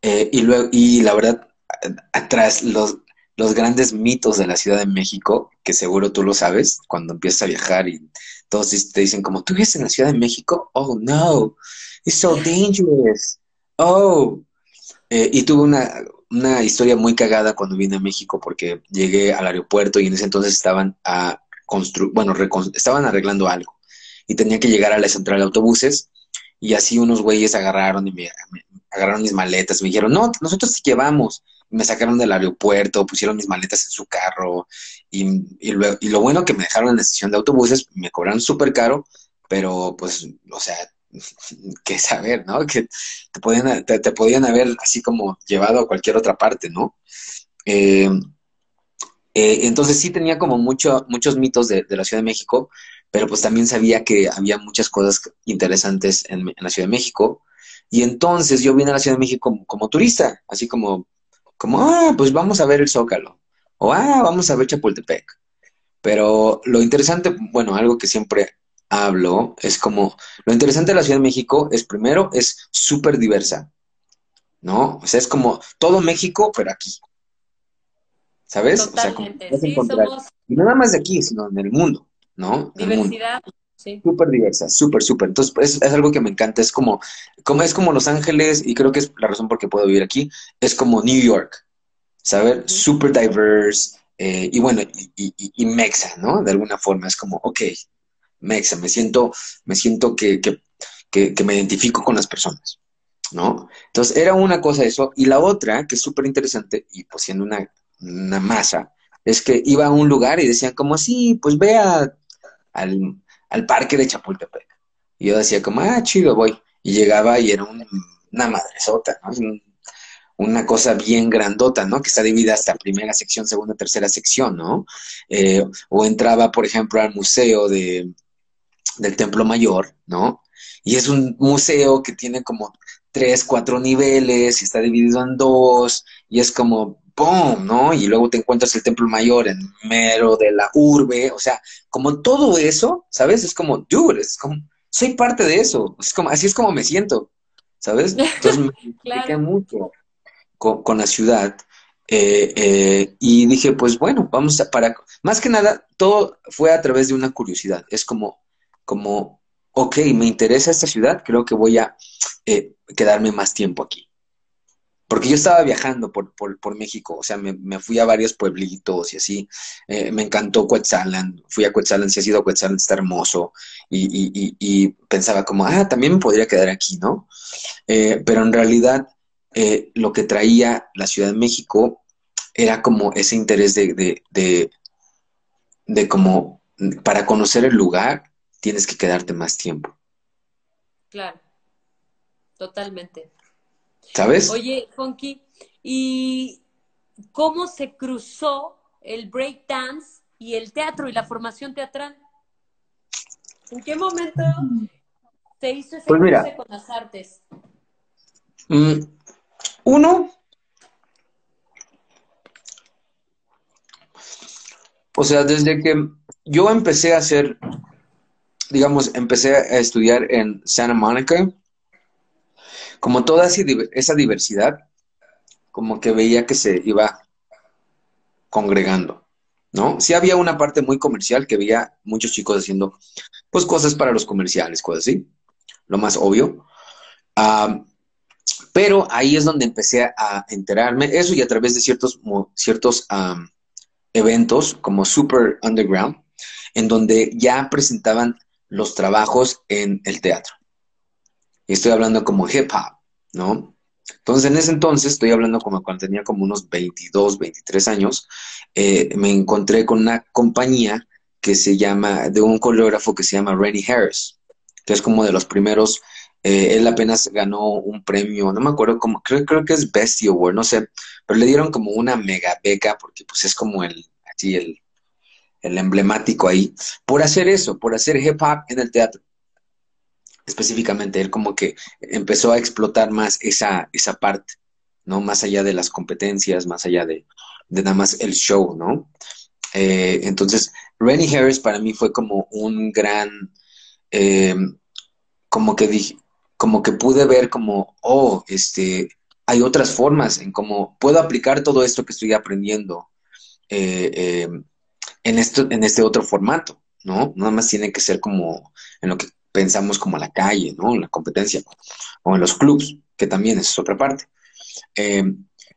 Eh, y luego, y la verdad, atrás los, los grandes mitos de la Ciudad de México, que seguro tú lo sabes, cuando empiezas a viajar y todos te dicen como, ¿tú vives en la Ciudad de México? Oh, no, it's so dangerous. Oh, eh, y tuve una, historia muy cagada cuando vine a México porque llegué al aeropuerto y en ese entonces estaban a construir, bueno, estaban arreglando algo y tenía que llegar a la central de autobuses y así unos güeyes agarraron y me, agarraron mis maletas, me dijeron, no, nosotros te llevamos. me sacaron del aeropuerto, pusieron mis maletas en su carro y, y, lo, y lo bueno que me dejaron en la estación de autobuses, me cobraron súper caro, pero pues, o sea, que saber, ¿no? Que te podían, te, podían haber así como llevado a cualquier otra parte, ¿no? Eh, eh, entonces sí tenía como mucho, muchos mitos de, la Ciudad de México, pero pues también sabía que había muchas cosas interesantes en, la Ciudad de México. Y entonces yo vine a la Ciudad de México como, turista, así como, como, ah, pues vamos a ver el Zócalo, o ah, vamos a ver Chapultepec. Pero lo interesante, bueno, algo que siempre hablo es como, lo interesante de la Ciudad de México es primero, es súper diversa, ¿no? O sea, es como todo México, pero aquí. ¿Sabes? O sea, sí, somos... Y no nada más de aquí, sino en el mundo, ¿no? Diversidad. Sí. Súper diversa, súper, súper. Entonces, pues, es, algo que me encanta. Es como, como, es como Los Ángeles, y creo que es la razón por qué puedo vivir aquí, es como New York, ¿sabes? Súper diverse, eh, y bueno, y, y, y, mexa, ¿no? De alguna forma, es como, ok, mexa, me siento, me siento que, me identifico con las personas, ¿no? Entonces, era una cosa eso. Y la otra, que es súper interesante, y pues siendo una, masa, es que iba a un lugar y decían como, sí, pues ve al, parque de Chapultepec. Y yo decía como, ah, chido, voy. Y llegaba y era una madresota, ¿no? una cosa bien grandota, ¿no? Que está dividida hasta primera sección, segunda, tercera sección, ¿no? Eh, o entraba, por ejemplo, al museo de, del Templo Mayor, ¿no? Y es un museo que tiene como tres, cuatro niveles y está dividido en dos y es como ¡pum! ¿no? Y luego te encuentras el Templo Mayor en mero de la urbe, o sea, como todo eso, ¿sabes? Es como, dude, es como, soy parte de eso, es como, así es como me siento, ¿sabes? Entonces me identifiqué mucho con, la ciudad eh, eh, y dije, pues bueno, vamos a, para, más que nada, todo fue a través de una curiosidad, es como, como, ok, me interesa esta ciudad, creo que voy a eh, quedarme más tiempo aquí. Porque yo estaba viajando por, por, México, o sea, me, fui a varios pueblitos y así. Eh, me encantó Quetzalan, fui a Quetzalan, si has ido a está hermoso. Y, pensaba como, ah, también me podría quedar aquí, ¿no? Eh, pero en realidad lo que traía la Ciudad de México era como ese interés de, de, de como para conocer el lugar tienes que quedarte más tiempo. Claro, totalmente. ¿Sabes? Oye, Funky, ¿y cómo se cruzó el break dance y el teatro y la formación teatral? ¿En qué momento se hizo ese pues cruce con las artes? Mm, uno, o sea, desde que yo empecé a hacer digamos, empecé a estudiar en Santa Monica, como toda esa diversidad, como que veía que se iba congregando, ¿no? Sí había una parte muy comercial que veía muchos chicos haciendo, pues, cosas para los comerciales, cosas así, lo más obvio. pero ahí es donde empecé a enterarme, eso y a través de ciertos, ciertos eventos como Super Underground, en donde ya presentaban los trabajos en el teatro. Y estoy hablando como hip hop, ¿no? Entonces, en ese entonces, estoy hablando como cuando tenía como unos 22, 23 años, eh, me encontré con una compañía que se llama, de un coreógrafo que se llama Rennie Harris, que es como de los primeros, eh, él apenas ganó un premio, no me acuerdo cómo, creo, creo que es Bestie Award, no sé, pero le dieron como una mega beca, porque pues es como el, así el, el emblemático ahí, por hacer eso, por hacer hip hop en el teatro específicamente, él como que empezó a explotar más esa, esa parte, ¿no? Más allá de las competencias, más allá de, nada más el show, ¿no? Eh, entonces, Rennie Harris para mí fue como un gran, eh, como que dije, como que pude ver como, oh, este, hay otras formas en cómo puedo aplicar todo esto que estoy aprendiendo eh, en, esto, en este otro formato, ¿no? Nada más tiene que ser como en lo que pensamos como la calle, ¿no? La competencia, o en los clubs, que también es otra parte. Eh,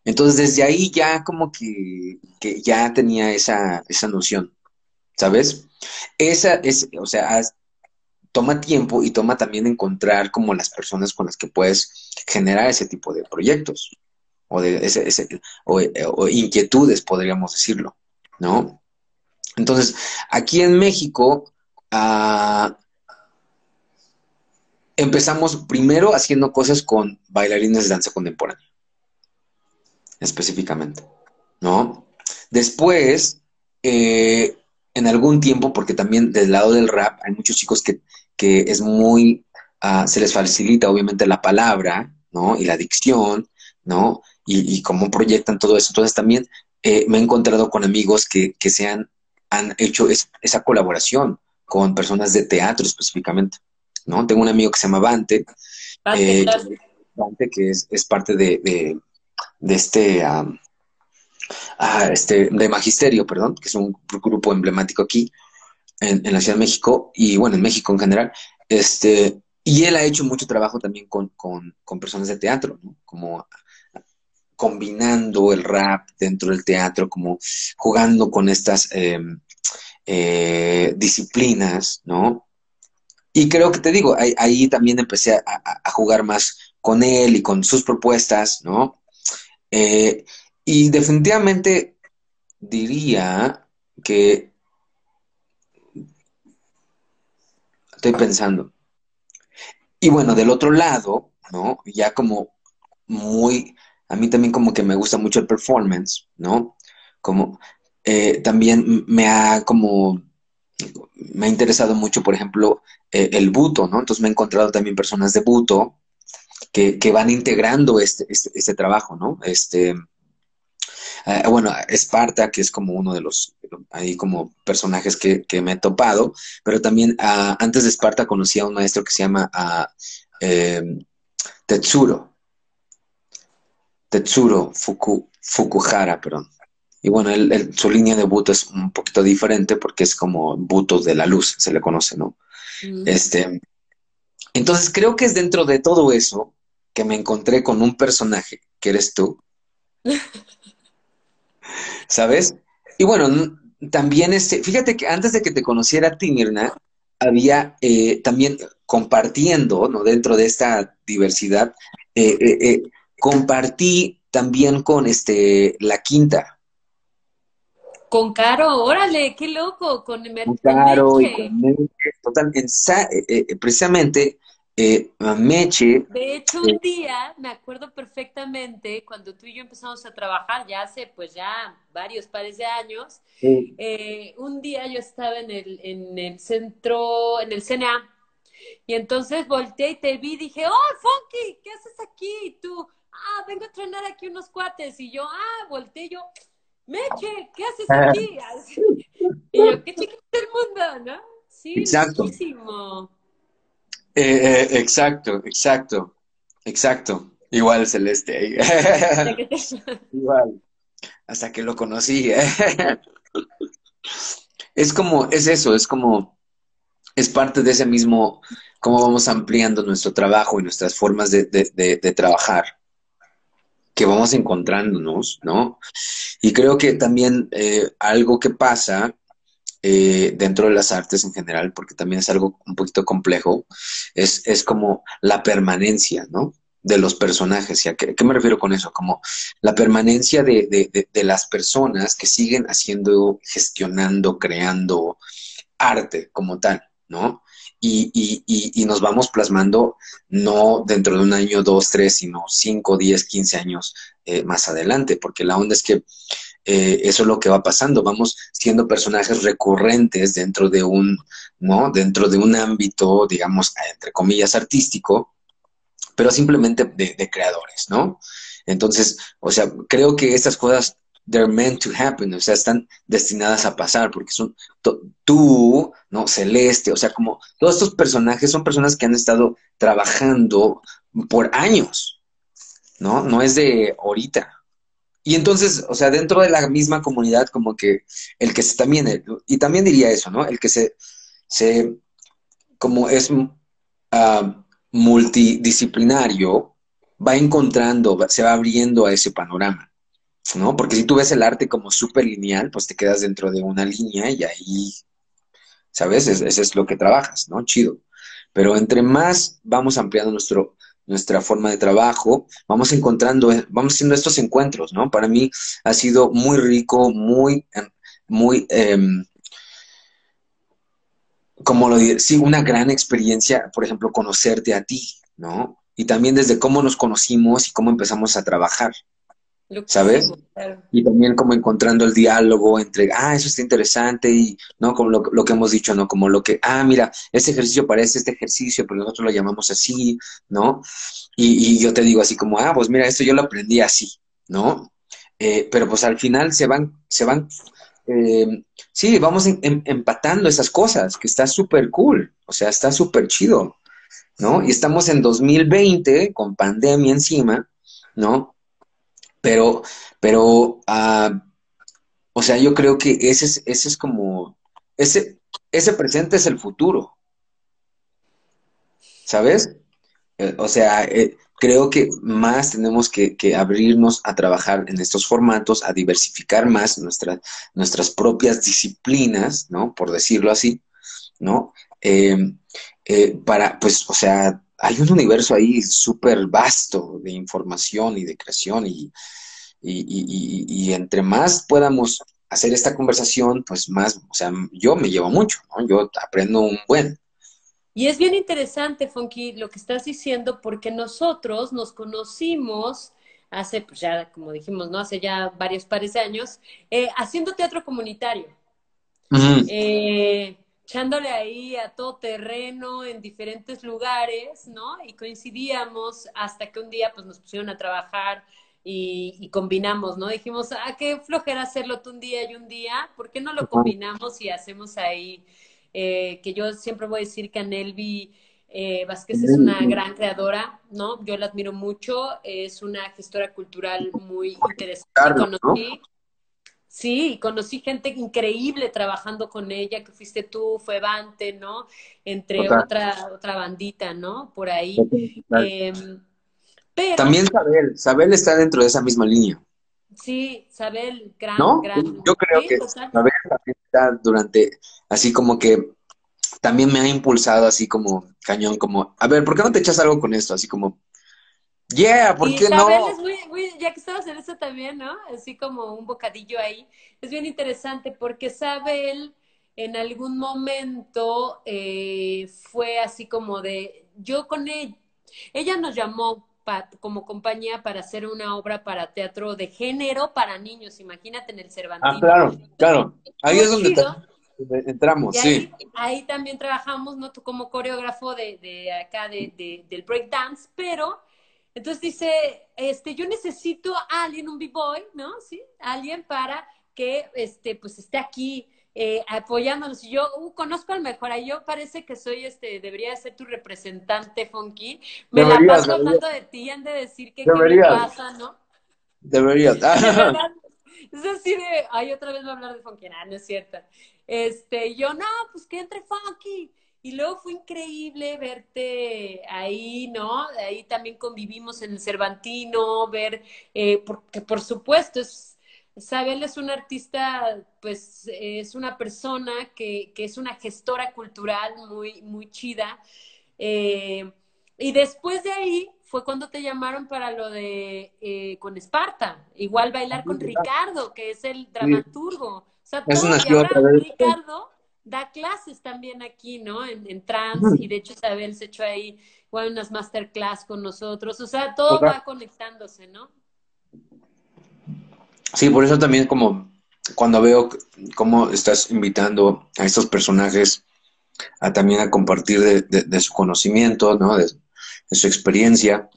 entonces, desde ahí ya como que, ya tenía esa, esa noción, ¿sabes? Esa es, o sea, toma tiempo y toma también encontrar como las personas con las que puedes generar ese tipo de proyectos o de ese, ese o, o, inquietudes, podríamos decirlo, ¿no? Entonces, aquí en México, ah, empezamos primero haciendo cosas con bailarines de danza contemporánea, específicamente, ¿no? Después, eh, en algún tiempo, porque también del lado del rap hay muchos chicos que, es muy, ah, se les facilita obviamente la palabra, ¿no? Y la dicción, ¿no? Y, cómo proyectan todo eso. Entonces también eh, me he encontrado con amigos que, se han, hecho esa colaboración con personas de teatro específicamente. ¿no? Tengo un amigo que se llama Bante, eh, que es, parte de, este, ah, este, de Magisterio, perdón, que es un grupo emblemático aquí en, la Ciudad de México y bueno, en México en general. Este, y él ha hecho mucho trabajo también con, personas de teatro, ¿no? Como combinando el rap dentro del teatro, como jugando con estas em, eh, disciplinas, ¿no? Y creo que te digo, ahí, también empecé a, jugar más con él y con sus propuestas, ¿no? Eh, y definitivamente diría que estoy pensando. Y bueno, del otro lado, ¿no? Ya como muy, a mí también como que me gusta mucho el performance, ¿no? Como eh, también me ha como me ha interesado mucho, por ejemplo, eh, el buto, ¿no? Entonces me he encontrado también personas de buto que, van integrando este, este, este, trabajo, ¿no? Este, eh, bueno, Esparta, que es como uno de los, ahí como personajes que, me he topado, pero también ah, antes de Esparta conocí a un maestro que se llama uh, Tetsuro, Tetsuro Fuku, Fukuhara, perdón. Y bueno, su línea de buto es un poquito diferente porque es como buto de la luz, se le conoce, ¿no? Mm. Este, entonces creo que es dentro de todo eso que me encontré con un personaje que eres tú. ¿Sabes? Y bueno, también este, fíjate que antes de que te conociera a ti, Mirna, había eh, también compartiendo, ¿no? Dentro de esta diversidad, eh, eh, compartí también con este la quinta, con Caro, órale, qué loco, con, con Caro y con Meche. Total, eh, eh, precisamente eh, Meche. De hecho, un día, me acuerdo perfectamente, cuando tú y yo empezamos a trabajar, ya hace pues ya varios pares de años, un día yo estaba en el, en el centro, en el CNA, y entonces volteé y te vi y dije, oh, Funky, ¿qué haces aquí? Y tú, ah, vengo a entrenar aquí unos cuates, y yo, ah, volteé yo Meche, ¿qué haces aquí? y yo, qué chiquito el mundo, ¿no? Sí, exacto. Eh, eh, exacto, exacto, exacto. Igual Celeste. Igual. Hasta que lo conocí. es como, es eso, es como, es parte de ese mismo, cómo vamos ampliando nuestro trabajo y nuestras formas de, de, de trabajar que vamos encontrándonos, ¿no? Y creo que también eh, algo que pasa eh, dentro de las artes en general, porque también es algo un poquito complejo, es, es como la permanencia, ¿no? de los personajes. ¿Y a qué, me refiero con eso? Como la permanencia de, de, de, las personas que siguen haciendo, gestionando, creando arte como tal, ¿no? Y, y, y, nos vamos plasmando no dentro de un año, dos, tres, sino cinco, diez, quince años eh, más adelante, porque la onda es que eh, eso es lo que va pasando, vamos siendo personajes recurrentes dentro de un, ¿no? Dentro de un ámbito, digamos, entre comillas, artístico, pero simplemente de, creadores, ¿no? Entonces, o sea, creo que estas cosas they're meant to happen, o sea, están destinadas a pasar, porque son tú, ¿no? Celeste, o sea, como todos estos personajes son personas que han estado trabajando por años, ¿no? No es de ahorita. Y entonces, o sea, dentro de la misma comunidad, como que el que se también, y también diría eso, ¿no? El que se, se como es uh, multidisciplinario, va encontrando, se va abriendo a ese panorama, ¿no? Porque si tú ves el arte como súper lineal, pues te quedas dentro de una línea y ahí, ¿sabes? Eso es lo que trabajas, ¿no? Chido. Pero entre más vamos ampliando nuestro, nuestra forma de trabajo, vamos encontrando, vamos haciendo estos encuentros, ¿no? Para mí ha sido muy rico, muy, muy, em, como lo digo, sí, una gran experiencia, por ejemplo, conocerte a ti, ¿no? Y también desde cómo nos conocimos y cómo empezamos a trabajar, ¿sabes? Y también como encontrando el diálogo entre, ah, eso está interesante y, ¿no? Como lo, que hemos dicho, ¿no? Como lo que, ah, mira, este ejercicio parece este ejercicio, pero nosotros lo llamamos así, ¿no? Y, yo te digo así como, ah, pues mira, esto yo lo aprendí así, ¿no? Eh, pero pues al final se van, se van eh, sí, vamos empatando esas cosas, que está súper cool, o sea, está súper chido, ¿no? Y estamos en 2020 con pandemia encima, ¿no? Pero, pero, ah, o sea, yo creo que ese es, ese es como, ese, ese presente es el futuro, ¿sabes? Eh, o sea, eh, creo que más tenemos que, abrirnos a trabajar en estos formatos, a diversificar más nuestras propias disciplinas, ¿no? Por decirlo así, ¿no? Em, eh, para, pues, o sea, hay un universo ahí súper vasto de información y de creación y, y, entre más podamos hacer esta conversación, pues más, o sea, yo me llevo mucho, ¿no? Yo aprendo un buen. Y es bien interesante, Funky, lo que estás diciendo, porque nosotros nos conocimos hace, pues ya, como dijimos, ¿no? Hace ya varios pares de años, eh, haciendo teatro comunitario. Eh, echándole ahí a todo terreno en diferentes lugares, ¿no? Y coincidíamos hasta que un día pues nos pusieron a trabajar y, combinamos, ¿no? Dijimos, ah, qué flojera hacerlo tú un día y un día, ¿por qué no lo combinamos y hacemos ahí eh, que yo siempre voy a decir que Anelvi eh, Vázquez es una gran creadora, ¿no? Yo la admiro mucho, es una gestora cultural muy interesante. conocí, Sí, conocí gente increíble trabajando con ella, que fuiste tú, fue Vante, ¿no? Entre otra, otra bandita, ¿no? Por ahí. Em, También Sabel, Sabel está dentro de esa misma línea. Sí, Sabel, gran, ¿No? gran. Yo creo que Sabel está durante, así como que también me ha impulsado así como cañón, como, a ver, ¿por qué no te echas algo con esto? Así como, yeah, ¿por qué no? Es muy, muy, ya que estabas en eso también, ¿no? Así como un bocadillo ahí. Es bien interesante porque Sabel en algún momento eh, fue así como de, yo con ella, ella nos llamó como compañía para hacer una obra para teatro de género para niños. Imagínate en el Cervantino. Ah, claro, claro. Ahí es donde entramos, sí. Ahí, también trabajamos, ¿no? Tú como coreógrafo de, de acá, de, de, del breakdance, pero entonces dice, este, yo necesito a alguien, un b-boy, ¿no? Sí, alguien para que, este, pues esté aquí eh, apoyándonos. Y yo uh, conozco al mejor, yo parece que soy, este, debería ser tu representante, Funky. Me la paso hablando de ti, han de decir que qué me pasa, ¿no? Deberías. es así de, ay, otra vez voy a hablar de Funky, no, no es cierto. Este, yo, no, pues que entre Funky. Y luego fue increíble verte ahí, ¿no? Ahí también convivimos en el Cervantino, ver, eh, porque por supuesto es Sabel es un artista, pues es una persona que, que es una gestora cultural muy, muy chida. Eh, y después de ahí fue cuando te llamaron para lo de eh, con Esparta, igual bailar con Ricardo, que es el dramaturgo. O sea, todo, y ahora Ricardo da clases también aquí, ¿no? En, en trans, y de hecho Isabel se echó ahí igual unas masterclass con nosotros, o sea, todo va conectándose, ¿no? Sí, por eso también como cuando veo cómo estás invitando a estos personajes a también a compartir de, su conocimiento, ¿no? De, su experiencia,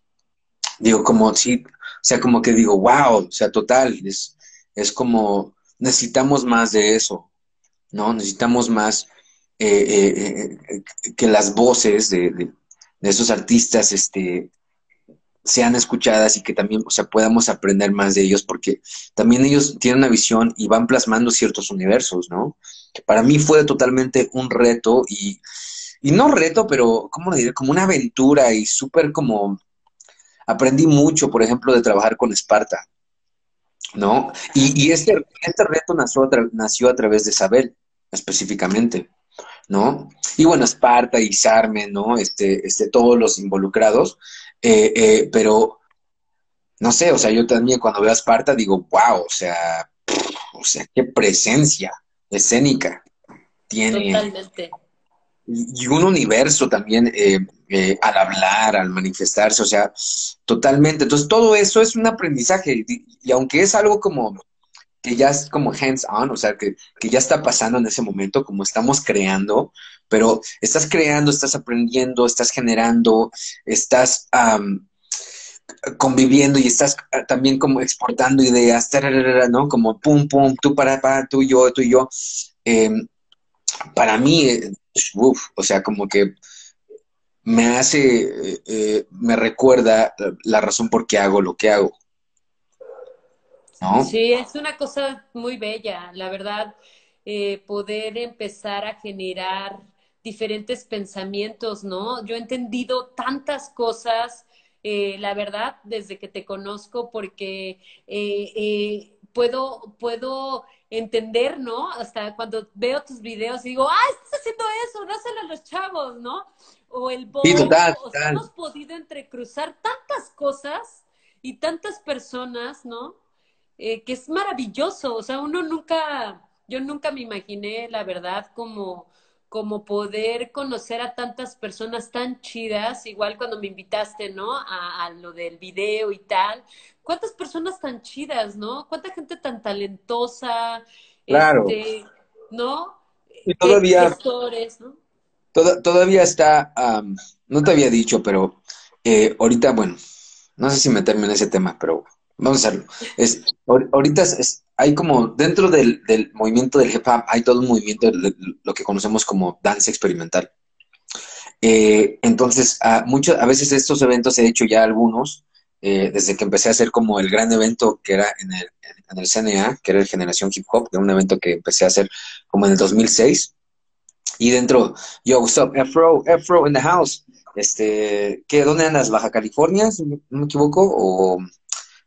digo como sí, o sea, como que digo, wow, o sea, total, es, es como necesitamos más de eso, ¿no? Necesitamos más eh, eh, eh, que las voces de, de, esos artistas este, sean escuchadas y que también, o sea, podamos aprender más de ellos, porque también ellos tienen una visión y van plasmando ciertos universos, ¿no? Para mí fue totalmente un reto y, y no reto, pero, ¿cómo diré? Como una aventura y súper como... Aprendí mucho, por ejemplo, de trabajar con Esparta, ¿no? Y, y este, este reto nació a, nació a través de Isabel, específicamente, ¿no? Y bueno, Esparta y Sarme, ¿no? Este, este, todos los involucrados, eh, eh, pero no sé, o sea, yo también cuando veo a Esparta digo, wow, o sea, o sea, qué presencia escénica tiene. Totalmente. Y, un universo también eh, al hablar, al manifestarse, o sea, totalmente. Entonces, todo eso es un aprendizaje. y aunque es algo como que ya es como hands on, o sea, que, ya está pasando en ese momento, como estamos creando, pero estás creando, estás aprendiendo, estás generando, estás conviviendo y estás ah, también como exportando ideas, ¿no? Como pum, pum, tú para, para, tú y yo, tú y yo. Em, para mí, eh, o sea, como que me hace, eh, eh, me recuerda la razón por qué hago lo que hago. Sí, es una cosa muy bella, la verdad, eh, poder empezar a generar diferentes pensamientos, ¿no? Yo he entendido tantas cosas, eh, la verdad, desde que te conozco, porque eh, puedo, puedo entender, ¿no? Hasta cuando veo tus videos y digo, ah, estás haciendo eso, dáselo a los chavos, ¿no? O el boy, hemos podido entrecruzar tantas cosas y tantas personas, ¿no? Eh, que es maravilloso, o sea, uno nunca, yo nunca me imaginé, la verdad, como, como poder conocer a tantas personas tan chidas, igual cuando me invitaste, ¿no? A, lo del video y tal. ¿Cuántas personas tan chidas, ¿no? ¿Cuánta gente tan talentosa? Claro. Este, ¿No? Y todavía, ¿no? todavía está, no te había dicho, pero eh, ahorita, bueno, no sé si meterme en ese tema, pero Vamos a hacerlo. Es, ahorita es, hay como, dentro del, movimiento del hip hop, hay todo un movimiento lo que conocemos como danza experimental. Eh, entonces, a, mucho, a veces estos eventos he hecho ya algunos, eh, desde que empecé a hacer como el gran evento que era en el, en el CNA, que era el Generación Hip Hop, que era un evento que empecé a hacer como en el 2006. Y dentro, yo, what's up, Afro, Afro in the house. Este, ¿qué, ¿Dónde andas? ¿Baja California, si no me equivoco? ¿O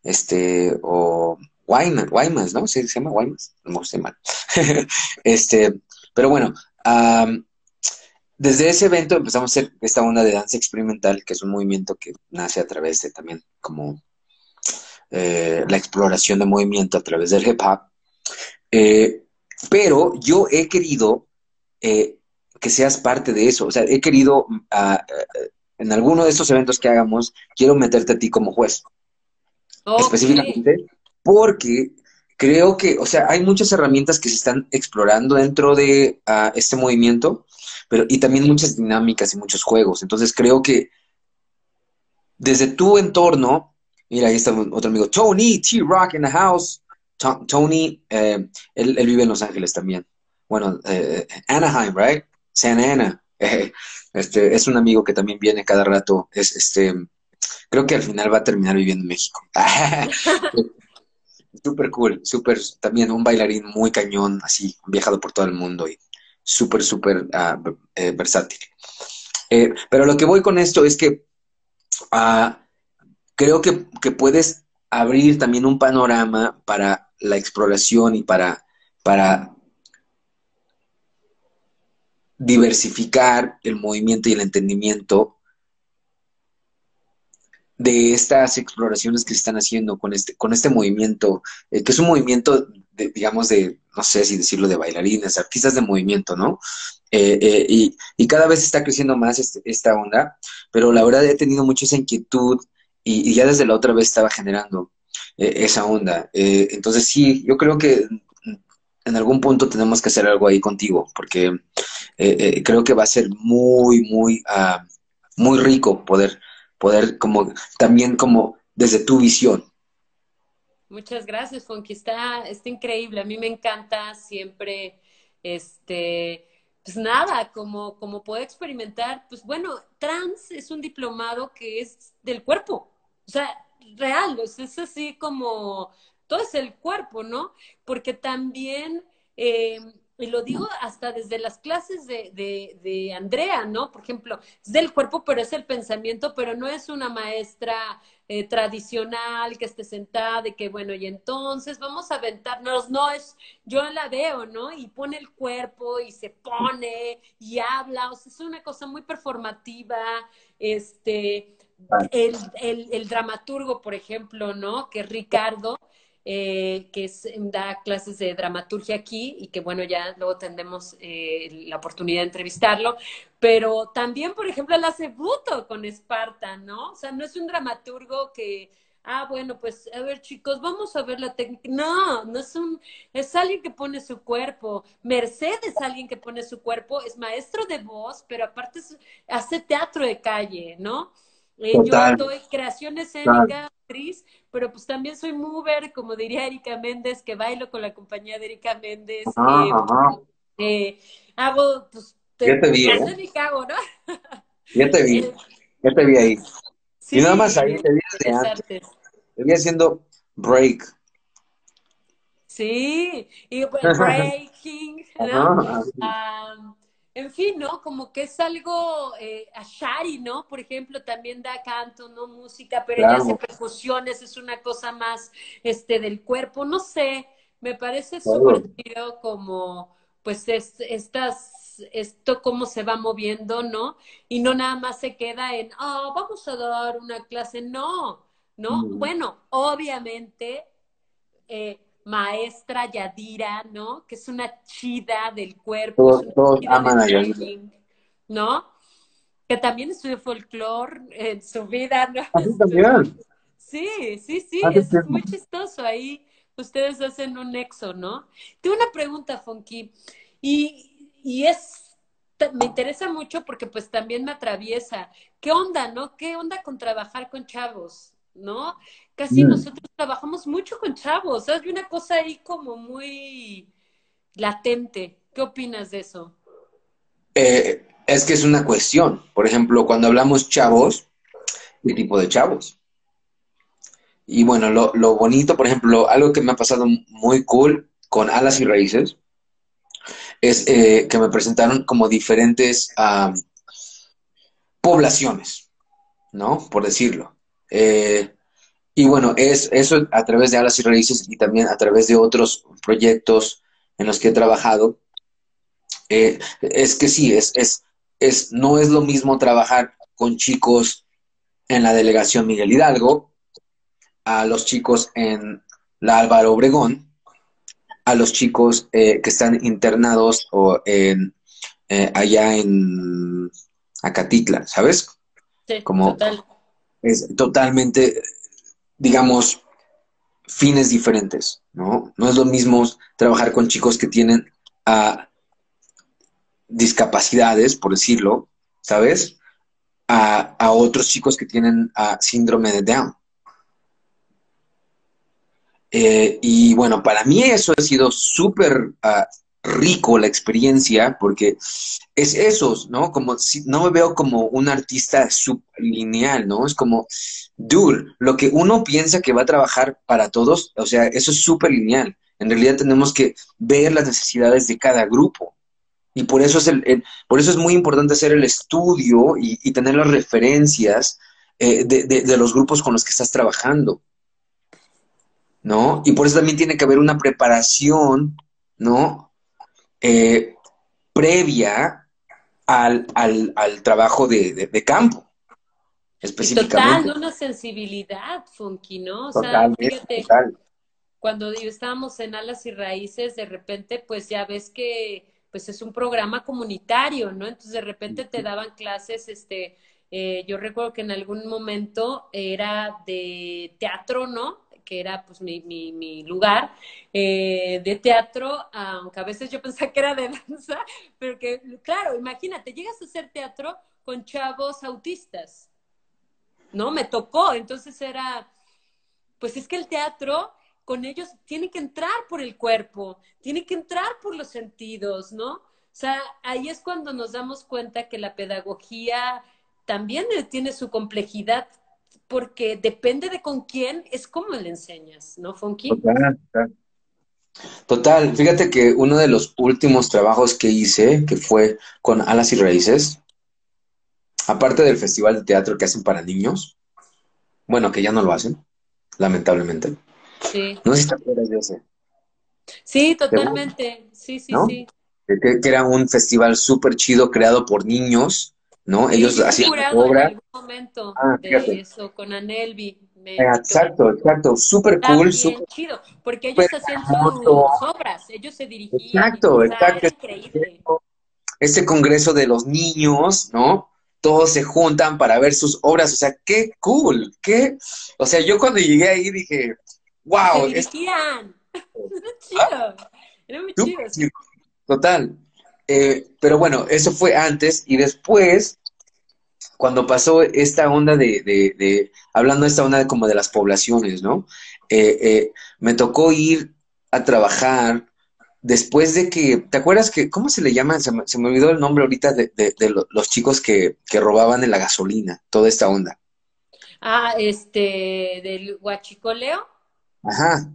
este, o Guaymas, ¿no? ¿Sí, se llama Guaymas, no sé mal. este, pero bueno, desde ese evento empezamos a hacer esta onda de danza experimental, que es un movimiento que nace a través de también como eh, la exploración de movimiento a través del hip hop. Eh, pero yo he querido eh, que seas parte de eso, o sea, he querido, ah, en alguno de estos eventos que hagamos, quiero meterte a ti como juez específicamente, porque creo que, o sea, hay muchas herramientas que se están explorando dentro de ah, este movimiento, pero y también muchas dinámicas y muchos juegos. Entonces creo que desde tu entorno, mira, ahí está otro amigo, Tony, T-Rock in the house. Tony, eh, él, vive en Los Ángeles también. Bueno, eh, Anaheim, right? Santa Ana. este, es un amigo que también viene cada rato. Es este creo que al final va a terminar viviendo en México. súper cool, súper, también un bailarín muy cañón, así, viajado por todo el mundo y súper, súper ah, eh, versátil. Eh, pero lo que voy con esto es que ah, creo que, que, puedes abrir también un panorama para la exploración y para, para diversificar el movimiento y el entendimiento de estas exploraciones que se están haciendo con este, con este movimiento, eh, que es un movimiento, de, digamos, de, no sé si decirlo, de bailarines, artistas de movimiento, ¿no? Eh, eh, y, y, cada vez está creciendo más este, esta onda, pero la verdad he tenido mucha esa inquietud y, y ya desde la otra vez estaba generando esa onda. entonces sí, yo creo que en algún punto tenemos que hacer algo ahí contigo, porque creo que va a ser muy, muy, uh, muy rico poder poder como también como desde tu visión. Muchas gracias, Fonky. Está, increíble. A mí me encanta siempre, este, pues nada, como, como poder experimentar. Pues bueno, trans es un diplomado que es del cuerpo. O sea, real, es así como, todo es el cuerpo, ¿no? Porque también eh, y lo digo hasta desde las clases de, de, Andrea, ¿no? Por ejemplo, es del cuerpo, pero es el pensamiento, pero no es una maestra eh, tradicional que esté sentada y que, bueno, y entonces vamos a aventarnos, no es, yo la veo, ¿no? Y pone el cuerpo y se pone y habla, o sea, es una cosa muy performativa, este, el, el, el dramaturgo, por ejemplo, ¿no? Que es Ricardo, eh, que es, da clases de dramaturgia aquí y que bueno, ya luego tendremos eh, la oportunidad de entrevistarlo, pero también, por ejemplo, él hace buto con Esparta, ¿no? O sea, no es un dramaturgo que, ah, bueno, pues a ver chicos, vamos a ver la técnica. No, no es un, es alguien que pone su cuerpo. Mercedes es alguien que pone su cuerpo, es maestro de voz, pero aparte hace teatro de calle, ¿no? Eh, yo doy creación escénica, actriz, pero pues también soy mover, como diría Erika Méndez, que bailo con la compañía de Erika Méndez. Ajá, ajá. Eh, hago, pues, te, ya te vi, ¿eh? hago, ¿no? ya te vi, ya te vi ahí. Sí, y nada más ahí te vi antes. Te vi haciendo break. Sí, y breaking, ¿no? Um, en fin, ¿no? Como que es algo, eh, a Shari, ¿no? Por ejemplo, también da canto, ¿no? Música, pero ella hace percusiones, es una cosa más, este, del cuerpo, no sé, me parece súper chido como, pues, es, estas, esto cómo se va moviendo, ¿no? Y no nada más se queda en, oh, vamos a dar una clase, no, ¿no? Bueno, obviamente, eh, maestra Yadira, ¿no? Que es una chida del cuerpo. Todos, aman a Yadira. ¿No? Que también estudió folclore en su vida, ¿no? Ah, también. Sí, sí, sí, ah, es muy chistoso. Ahí ustedes hacen un nexo, ¿no? Tengo una pregunta, Fonky, y, y es, me interesa mucho porque pues también me atraviesa. ¿Qué onda, no? ¿Qué onda con trabajar con chavos, no? casi mm. nosotros trabajamos mucho con chavos, Hay una cosa ahí como muy latente. ¿Qué opinas de eso? Eh, es que es una cuestión. Por ejemplo, cuando hablamos chavos, ¿qué tipo de chavos? Y bueno, lo, bonito, por ejemplo, algo que me ha pasado muy cool con Alas y Raíces, es eh, que me presentaron como diferentes poblaciones, ¿no? Por decirlo. Eh, y bueno, es eso a través de Alas y Raíces y también a través de otros proyectos en los que he trabajado. Eh, es que sí, es, es, es, no es lo mismo trabajar con chicos en la delegación Miguel Hidalgo, a los chicos en la Álvaro Obregón, a los chicos eh, que están internados o en, eh, allá en Acatitla, ¿sabes? Sí, Como Es totalmente digamos, fines diferentes, ¿no? No es lo mismo trabajar con chicos que tienen ah, discapacidades, por decirlo, ¿sabes? A, otros chicos que tienen uh, síndrome de Down. Eh, y bueno, para mí eso ha sido súper ah, rico la experiencia porque es esos, ¿no? Como si no me veo como un artista sublineal, ¿no? Es como, dude, lo que uno piensa que va a trabajar para todos, o sea, eso es súper lineal. En realidad tenemos que ver las necesidades de cada grupo. Y por eso es, el, por eso es muy importante hacer el estudio y, tener las referencias eh, de, de los grupos con los que estás trabajando. ¿No? Y por eso también tiene que haber una preparación, ¿no? Eh, previa al, al, al trabajo de, campo. específicamente. total, una sensibilidad, Funky, ¿no? O sea, fíjate, cuando estábamos en Alas y Raíces, de repente, pues ya ves que pues es un programa comunitario, ¿no? Entonces de repente te daban clases, este, eh, yo recuerdo que en algún momento era de teatro, ¿no? Que era pues mi, mi, lugar eh, de teatro, aunque a veces yo pensaba que era de danza, pero que, claro, imagínate, llegas a hacer teatro con chavos autistas, ¿no? Me tocó, entonces era, pues es que el teatro con ellos tiene que entrar por el cuerpo, tiene que entrar por los sentidos, ¿no? O sea, ahí es cuando nos damos cuenta que la pedagogía también tiene su complejidad, porque depende de con quién, es como le enseñas, ¿no, Funky? Total, total. Total, fíjate que uno de los últimos trabajos que hice, que fue con Alas y Raíces, aparte del festival de teatro que hacen para niños, bueno, que ya no lo hacen, lamentablemente, Sí. No sé si te acuerdas de ese. Sí, totalmente. Sí, sí, sí. Que, era un festival súper chido creado por niños, ¿no? Ellos hacían obra. En algún momento ah, de eso, con Anelvi. exacto, exacto. Súper cool. Súper chido, porque ellos hacían sus obras, ellos se dirigían. Exacto, exacto. Increíble. Ese congreso de los niños, ¿no? Todos se juntan para ver sus obras, o sea, qué cool, qué, o sea, yo cuando llegué ahí dije, ¡Wow! Se dirigían. Era chido. Era muy chido. Total. Eh, pero bueno, eso fue antes y después, cuando pasó esta onda de, de, de hablando de esta onda de como de las poblaciones, ¿no? Eh, eh, me tocó ir a trabajar después de que, ¿te acuerdas que, cómo se le llama? Se me, se me olvidó el nombre ahorita de, de, de los chicos que, que, robaban en la gasolina, toda esta onda. Ah, este, del huachicoleo. Ajá.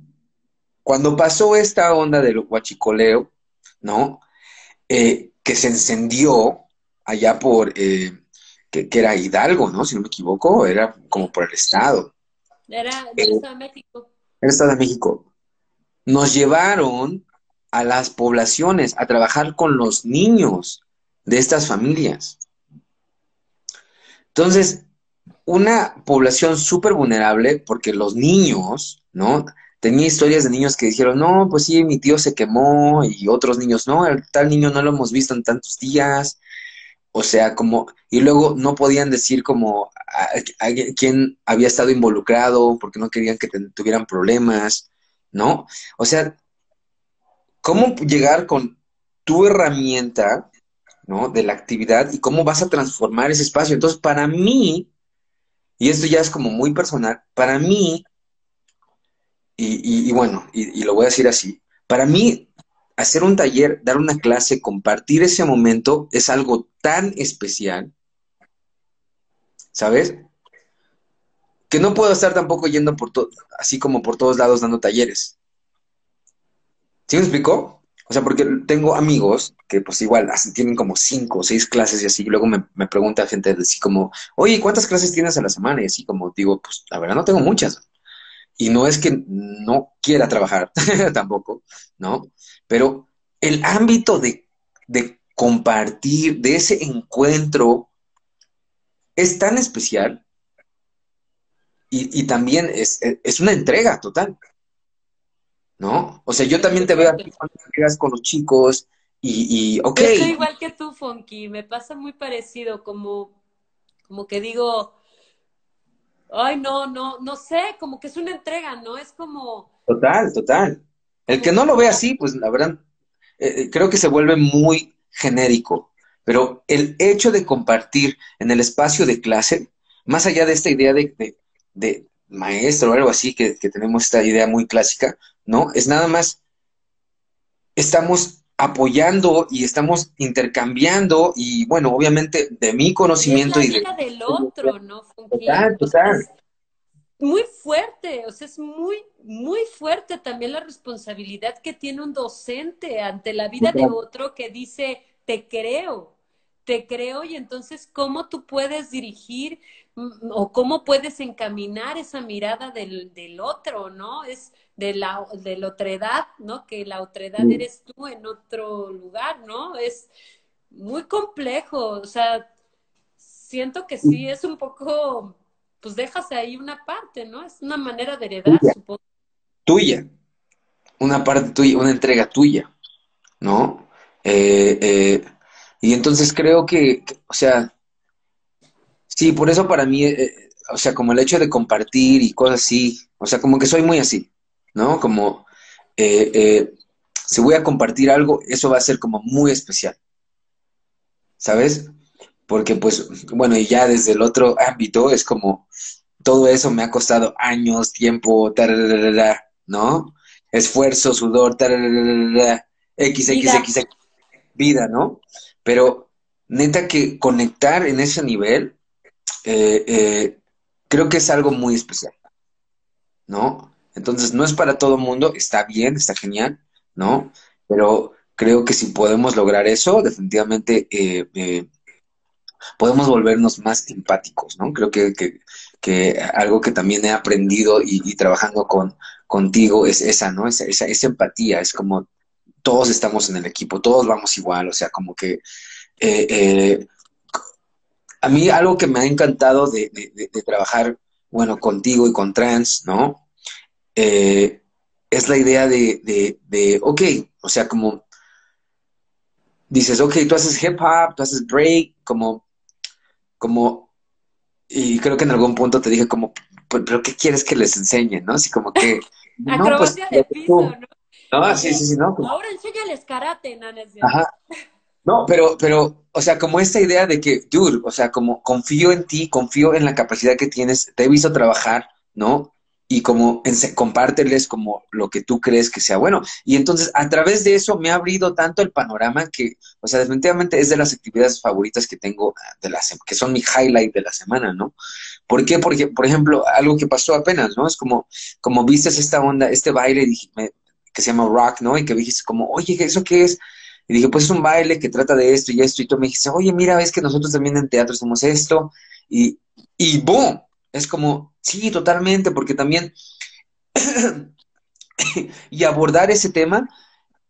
Cuando pasó esta onda del huachicoleo, ¿no? Eh, que se encendió allá por, eh, que, era Hidalgo, ¿no? Si no me equivoco, era como por el Estado. Era del Estado de México. El Estado de México. Nos llevaron a las poblaciones a trabajar con los niños de estas familias. Entonces, una población súper vulnerable porque los niños ¿no? Tenía historias de niños que dijeron, no, pues sí, mi tío se quemó y otros niños, no, el tal niño no lo hemos visto en tantos días. O sea, como, y luego no podían decir como a, quién había estado involucrado porque no querían que tuvieran problemas, ¿no? O sea, ¿cómo llegar con tu herramienta, ¿no? De la actividad y cómo vas a transformar ese espacio? Entonces, para mí, y esto ya es como muy personal, para mí y, bueno, y, lo voy a decir así, para mí hacer un taller, dar una clase, compartir ese momento es algo tan especial, ¿sabes? Que no puedo estar tampoco yendo por todo, así como por todos lados dando talleres. ¿Sí me explicó? O sea, porque tengo amigos que pues igual así tienen como cinco o seis clases y así, y luego me, me pregunta gente así como, oye, ¿cuántas clases tienes a la semana? Y así como digo, pues la verdad no tengo muchas. Y no es que no quiera trabajar tampoco, ¿no? Pero el ámbito de, compartir, de ese encuentro, es tan especial y, también es, una entrega total, ¿no? O sea, yo también te veo aquí cuando quedas con los chicos y, y ok. Yo estoy igual que tú, Fonky, me pasa muy parecido, como, como que digo, ay, no, no, no sé, como que es una entrega, ¿no? Es como... Total, total. El que no lo ve así, pues la verdad, eh, eh, creo que se vuelve muy genérico, pero el hecho de compartir en el espacio de clase, más allá de esta idea de, de, maestro o algo así, que, que tenemos esta idea muy clásica, ¿no? Es nada más, estamos apoyando y estamos intercambiando y bueno, obviamente de mi conocimiento y, de, del otro, ¿no? Total, total. muy fuerte, o sea, es muy, muy fuerte también la responsabilidad que tiene un docente ante la vida de otro que dice, te creo, te creo y entonces cómo tú puedes dirigir mm, o cómo puedes encaminar esa mirada del, del otro, ¿no? Es de la, de la otredad, ¿no? Que la otredad mm. eres tú en otro lugar, ¿no? Es muy complejo, o sea, siento que sí, es un poco pues dejas ahí una parte, ¿no? Es una manera de heredar, supongo. Tuya. Una parte tuya, una entrega tuya, ¿no? Eh, eh, y entonces creo que, o sea, sí, por eso para mí, eh, o sea, como el hecho de compartir y cosas así, o sea, como que soy muy así, ¿no? Como, si voy a compartir algo, eso va a ser como muy especial, ¿sabes? Porque pues, bueno, y ya desde el otro ámbito es como, todo eso me ha costado años, tiempo, ¿no? Esfuerzo, sudor, x, x, x, vida, ¿no? Pero neta que conectar en ese nivel, eh, eh, creo que es algo muy especial, ¿no? Entonces, no es para todo mundo, está bien, está genial, ¿no? Pero creo que si podemos lograr eso, definitivamente eh, podemos volvernos más empáticos, ¿no? Creo que, algo que también he aprendido y, trabajando con, contigo es esa, ¿no? Esa, esa, esa, empatía, es como todos estamos en el equipo, todos vamos igual, o sea, como que eh, eh, a mí algo que me ha encantado de, trabajar, bueno, contigo y con Trans, ¿no? Eh, es la idea de, de, ok, o sea, como dices, ok, tú haces hip hop, tú haces break, como, como, y creo que en algún punto te dije como, pero ¿qué quieres que les enseñe, no? Así como que... no, pues, de piso, ¿no? No, sí, sí, sí, no. Ahora enséñales karate, ¿no? Ajá. No, pero, pero, o sea, como esta idea de que, dude, o sea, como confío en ti, confío en la capacidad que tienes, te he visto trabajar, ¿no? Y como compárteles como lo que tú crees que sea bueno. Y entonces, a través de eso me ha abrido tanto el panorama que, o sea, definitivamente es de las actividades favoritas que tengo, de la que son mi highlight de la semana, ¿no? ¿Por qué? Porque, por ejemplo, algo que pasó apenas, ¿no? Es como, como vistes esta onda, este baile, que se llama Rock, ¿no? Y que dijiste como, oye, ¿eso qué es? Y dije, pues es un baile que trata de esto y esto. Y tú me dijiste, oye, mira, ves que nosotros también en teatro hacemos esto. Y, y ¡boom! Es como, sí, totalmente, porque también... y abordar ese tema,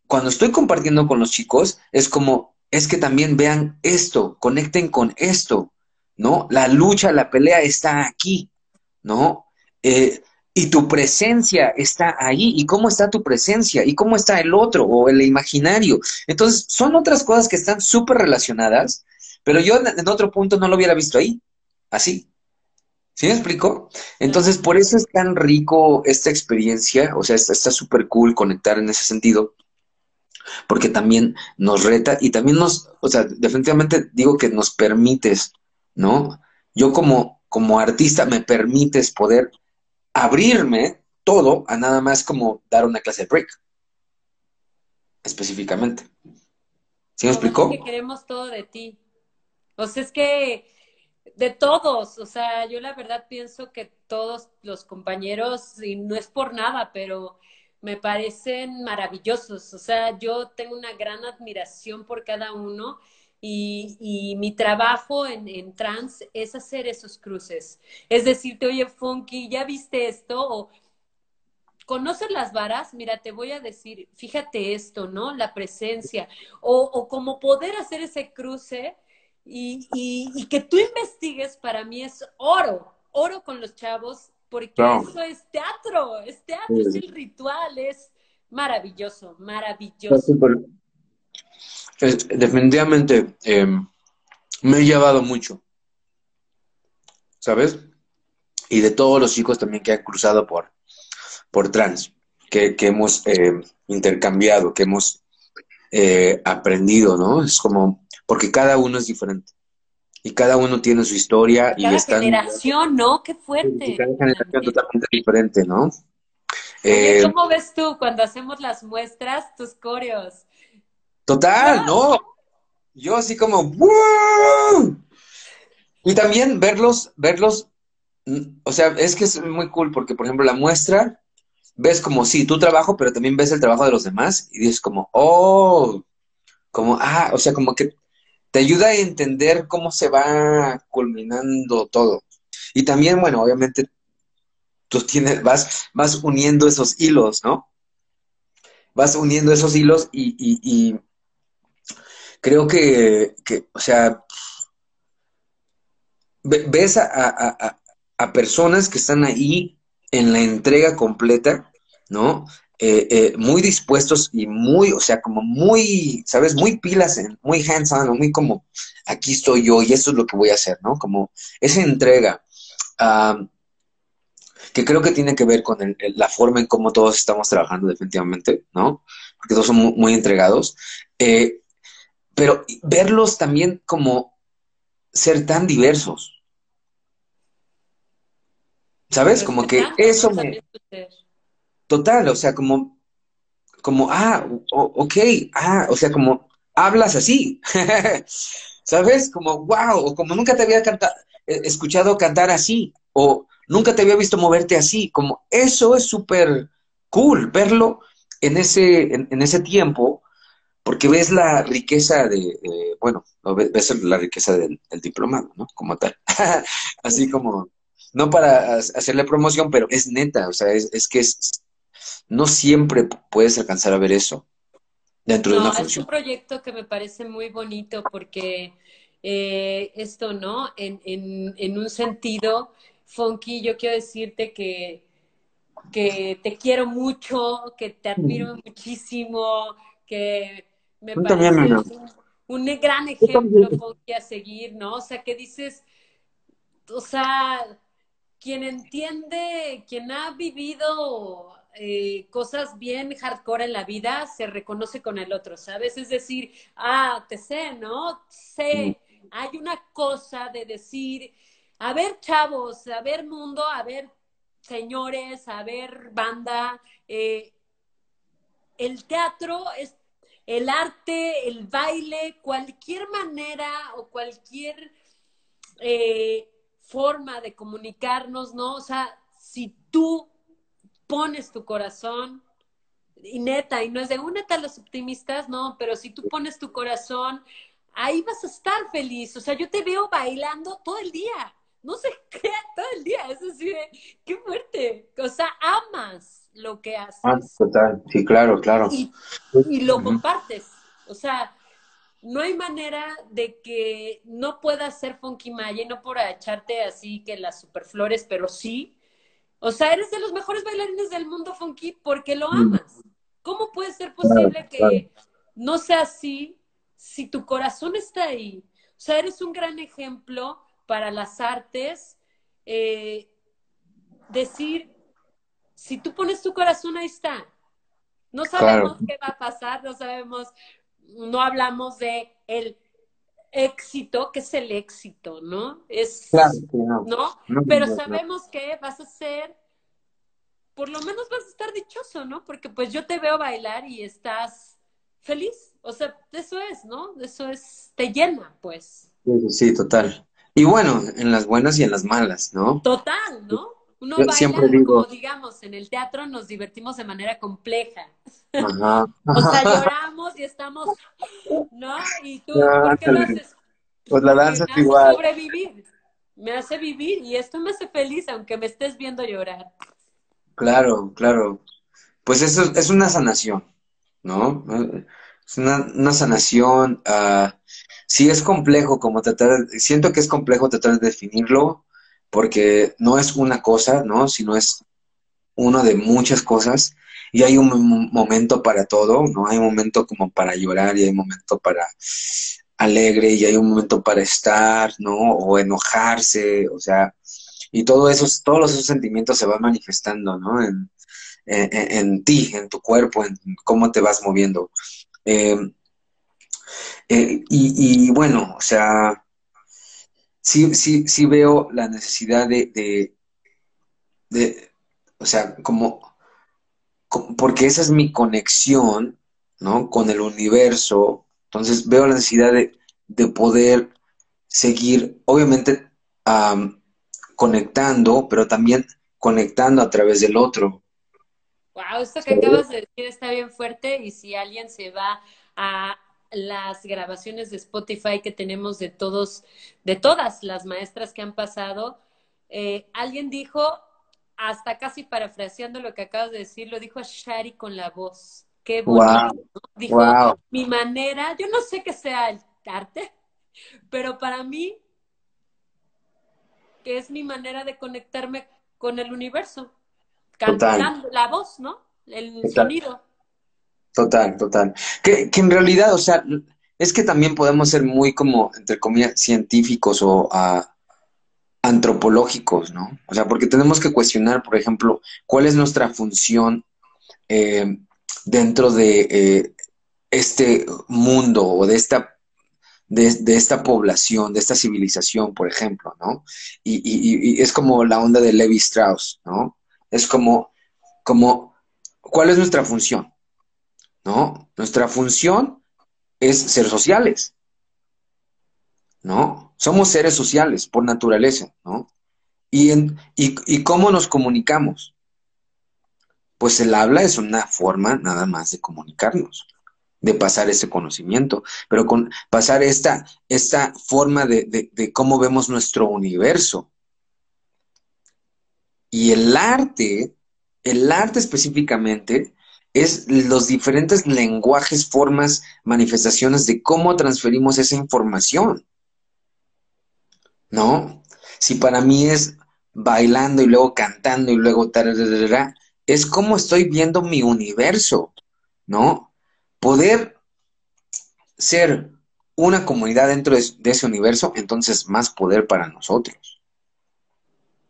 cuando estoy compartiendo con los chicos, es como, es que también vean esto, conecten con esto, ¿no? La lucha, la pelea está aquí, ¿no? Eh, y tu presencia está ahí. ¿Y cómo está tu presencia? ¿Y cómo está el otro o el imaginario? Entonces, son otras cosas que están súper relacionadas, pero yo en otro punto no lo hubiera visto ahí, así. ¿Sí me explico? Entonces, por eso es tan rico esta experiencia, o sea, está súper cool conectar en ese sentido, porque también nos reta y también nos, o sea, definitivamente digo que nos permites, ¿no? Yo como, como artista me permites poder abrirme todo a nada más como dar una clase de break. Específicamente. ¿Sí me explicó? que queremos todo de ti. O sea, es que de todos, o sea, yo la verdad pienso que todos los compañeros, y no es por nada, pero me parecen maravillosos. O sea, yo tengo una gran admiración por cada uno y, mi trabajo en, trans es hacer esos cruces. Es decirte, oye, Funky, ¿ya viste esto? O conoces las varas, mira, te voy a decir, fíjate esto, ¿no? La presencia. O, o como poder hacer ese cruce y, y, que tú investigues, para mí es oro, oro con los chavos, porque eso es teatro, es teatro, es el ritual, es maravilloso, maravilloso definitivamente em, me he llevado mucho, ¿sabes? Y de todos los chicos también que han cruzado por, por trans, que, hemos em, intercambiado, que hemos eh, aprendido, ¿no? Es como, porque cada uno es diferente. Y cada uno tiene su historia cada y generación, ¿no? Qué fuerte. Cada generación totalmente diferente, ¿no? Eh, ¿Cómo ves tú cuando hacemos las muestras, tus coreos? Total, no. Yo así como, Y también verlos, verlos, o sea, es que es muy cool porque, por ejemplo, la muestra, ves como, sí, tu trabajo, pero también ves el trabajo de los demás y dices como, oh, como, ah, o sea, como que te ayuda a entender cómo se va culminando todo. Y también, bueno, obviamente, tú tienes, vas, vas uniendo esos hilos, ¿no? Vas uniendo esos hilos y creo que, o sea, ves a, a personas que están ahí en la entrega completa, ¿no? Eh, eh, muy dispuestos y muy, o sea, como muy, ¿sabes? Muy pilas, muy hands-on, muy como, aquí estoy yo y esto es lo que voy a hacer, ¿no? Como esa entrega, que creo que tiene que ver con la forma en cómo todos estamos trabajando definitivamente, ¿no? Porque todos somos muy, entregados. Eh, pero verlos también como ser tan diversos. ¿Sabes? Como que eso me... Total, o sea, como, como, ah, ok, ah, o sea, como hablas así, ¿sabes? Como, wow, o como nunca te había eh, escuchado cantar así, o nunca te había visto moverte así, como eso es súper cool, verlo en ese, en, ese tiempo, porque ves la riqueza de, bueno, ves la riqueza del, diplomado, ¿no? Como tal, así como, no para hacerle promoción, pero es neta, o sea, es, es que es, no siempre puedes alcanzar a ver eso dentro de una función. Es un proyecto que me parece muy bonito porque eh, esto, ¿no? En, en, en, un sentido, Funky, yo quiero decirte que, que te quiero mucho, que te admiro muchísimo, que me parece un, un, gran ejemplo, Funky, a seguir, ¿no? O sea, que dices, o sea, quien entiende, quien ha vivido eh, cosas bien hardcore en la vida se reconoce con el otro, ¿sabes? Es decir, ah, te sé, ¿no? Sé, hay una cosa de decir, a ver chavos, a ver mundo, a ver señores, a ver banda, eh, el teatro es el arte, el baile, cualquier manera o cualquier eh, forma de comunicarnos, ¿no? O sea, si tú pones tu corazón, y neta, y no es de únete a los optimistas, no, pero si tú pones tu corazón, ahí vas a estar feliz. O sea, yo te veo bailando todo el día. No sé qué, todo el día. Es decir, qué fuerte. O sea, amas lo que haces. Ah, total. Sí, claro, claro. Y, lo compartes. O sea, no hay manera de que no puedas ser Funky Maya, no por echarte así que las superflores, pero sí o sea, eres de los mejores bailarines del mundo funky porque lo amas. ¿Cómo puede ser posible que no sea así si tu corazón está ahí? O sea, eres un gran ejemplo para las artes. Eh, decir, si tú pones tu corazón, ahí está. No sabemos qué va a pasar, no sabemos, no hablamos de el éxito, que es el éxito, ¿no? Es, no. Pero sabemos que vas a ser, por lo menos vas a estar dichoso, ¿no? Porque pues yo te veo bailar y estás feliz. O sea, eso es, ¿no? Eso es, te llena, pues. Sí, sí, total. Y bueno, en las buenas y en las malas, ¿no? Total, ¿no? Uno baila, siempre digo... como digamos, en el teatro nos divertimos de manera compleja. Ajá. o sea, lloramos y estamos, ¿no? Y tú, ¿por qué lo haces? Pues la danza es igual. Sobrevivir. Me hace vivir y esto me hace feliz aunque me estés viendo llorar. Claro, claro. Pues eso es una sanación, ¿no? Es una, una sanación. Uh, sí es complejo como tratar, siento que es complejo tratar de definirlo, porque no es una cosa, ¿no? Sino es uno de muchas cosas y hay un momento para todo, ¿no? Hay un momento como para llorar y hay un momento para alegre y hay un momento para estar, ¿no? O enojarse, o sea, y todo eso, todos esos sentimientos se van manifestando, ¿no? En, en, ti, en tu cuerpo, en cómo te vas moviendo. Em, eh, y, y, bueno, o sea, sí, sí, sí veo la necesidad de, de, o sea, como, porque esa es mi conexión, ¿no? Con el universo. Entonces veo la necesidad de, poder seguir, obviamente, conectando, pero también conectando a través del otro. Wow, esto que acabas de decir está bien fuerte y si alguien se va a las grabaciones de Spotify que tenemos de todos, de todas las maestras que han pasado, eh, alguien dijo, hasta casi parafraseando lo que acabas de decir, lo dijo a Shari con la voz. Qué bonito. Dijo, mi manera, yo no sé qué sea el arte, pero para mí, que es mi manera de conectarme con el universo. Cantando la voz, ¿no? El sonido. Total, total. Que, que en realidad, o sea, es que también podemos ser muy como, entre comillas, científicos o ah, antropológicos, ¿no? O sea, porque tenemos que cuestionar, por ejemplo, cuál es nuestra función eh, dentro de eh, este mundo o de esta, de, esta población, de esta civilización, por ejemplo, ¿no? Y, es como la onda de Levi Strauss, ¿no? Es como, como, ¿cuál es nuestra función? ¿No? Nuestra función es ser sociales, ¿no? Somos seres sociales por naturaleza, ¿no? Y, en, y, cómo nos comunicamos? Pues el habla es una forma nada más de comunicarnos, de pasar ese conocimiento, pero con pasar esta, esta forma de, de cómo vemos nuestro universo. Y el arte, el arte específicamente, es los diferentes lenguajes, formas, manifestaciones de cómo transferimos esa información. ¿No? Si para mí es bailando y luego cantando y luego tal, es como estoy viendo mi universo, ¿no? Poder ser una comunidad dentro de, de ese universo, entonces más poder para nosotros.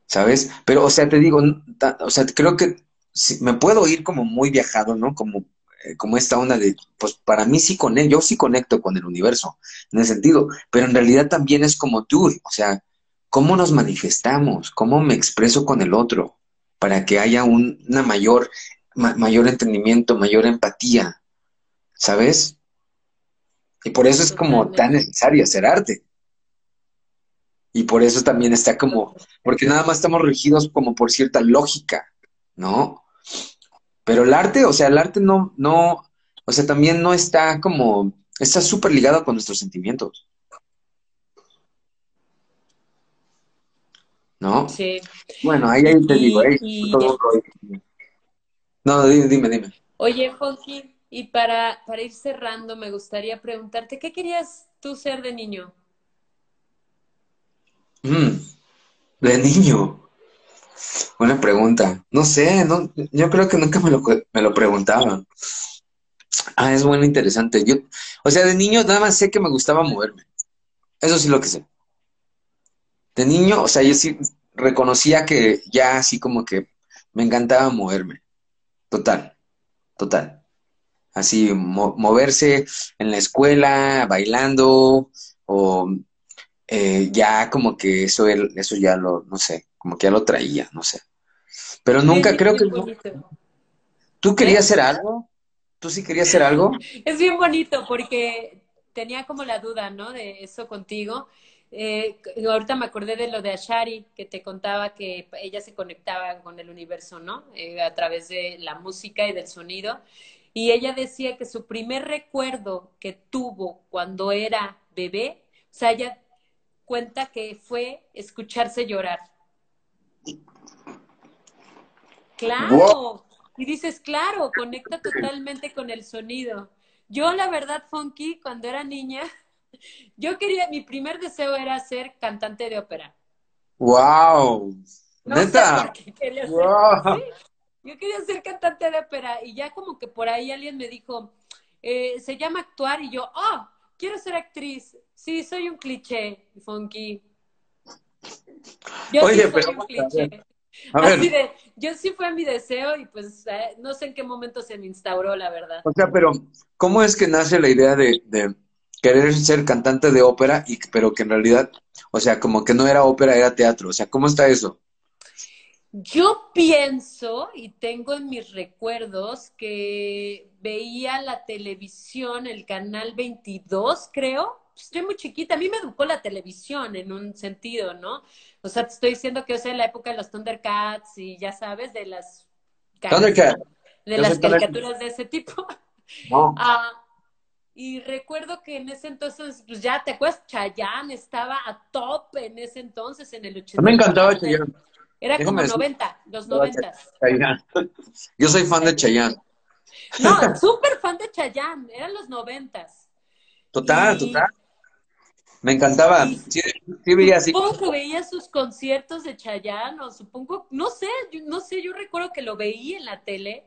¿Sabes? Pero, o sea, te digo, o sea, creo que me puedo ir como muy viajado, ¿no? Como, eh, como esta onda de, pues para mí sí con él, yo sí conecto con el universo, en ese sentido, pero en realidad también es como tú, o sea, cómo nos manifestamos, cómo me expreso con el otro, para que haya un, una mayor, mayor entendimiento, mayor empatía, ¿sabes? Y por eso es como tan necesario hacer arte. Y por eso también está como, porque nada más estamos regidos como por cierta lógica, ¿no? Pero el arte, o sea, el arte no, no, o sea, también no está como, está súper ligado con nuestros sentimientos. ¿No? Sí. Bueno, ahí, te digo, ahí No, dime, dime, dime. Oye, Fonky, y para, para ir cerrando, me gustaría preguntarte, ¿qué querías tú ser de niño? Mm, de niño. Buena pregunta. No sé, no, yo creo que nunca me lo, me lo preguntaban. Ah, es bueno, interesante. Yo, o sea, de niño nada más sé que me gustaba moverme. Eso sí lo que sé. De niño, o sea, yo sí reconocía que ya así como que me encantaba moverme. Total, total. Así, moverse en la escuela, bailando, o eh, ya como que eso, eso ya lo, no sé, como que ya lo traía, no sé. Pero nunca creo que... ¿Tú querías hacer algo? ¿Tú sí querías hacer algo? Es bien bonito porque tenía como la duda, ¿no? De eso contigo. Eh, ahorita me acordé de lo de Ashari, que te contaba que ella se conectaba con el universo, ¿no? Eh, a través de la música y del sonido. Y ella decía que su primer recuerdo que tuvo cuando era bebé, o sea, ella cuenta que fue escucharse llorar. Claro. Y dices, claro, conecta totalmente con el sonido. Yo, la verdad, Funky, cuando era niña, yo quería, mi primer deseo era ser cantante de ópera. ¡Wow! ¿Neta? yo quería ser cantante de ópera y ya como que por ahí alguien me dijo, eh, se llama actuar y yo, oh, quiero ser actriz. Sí, soy un cliché, Funky. Yo Oye, sí pero, un cliché. Así de, yo sí fue mi deseo y pues eh, no sé en qué momento se me instauró, la verdad. O sea, pero ¿cómo es que nace la idea de, de querer ser cantante de ópera, y, pero que en realidad, o sea, como que no era ópera, era teatro? O sea, ¿cómo está eso? Yo pienso y tengo en mis recuerdos que veía la televisión, el canal 22, creo, estoy muy chiquita, a mí me educó la televisión en un sentido, ¿no? O sea, te estoy diciendo que yo soy en la época de los Thundercats y ya sabes, de las... De las caricaturas de ese tipo. No. Ah, y recuerdo que en ese entonces, pues ya te acuerdas, Chayanne estaba a top en ese entonces, en el 80. Me encantaba Chayanne. Era como 90, los 90. Yo soy fan de Chayanne. No, súper fan de Chayanne, eran los 90. Total, total. Me encantaba. Sí, sí veía así. Supongo que veía sus conciertos de Chayanne, o supongo, no sé, no sé, yo recuerdo que lo veía en la tele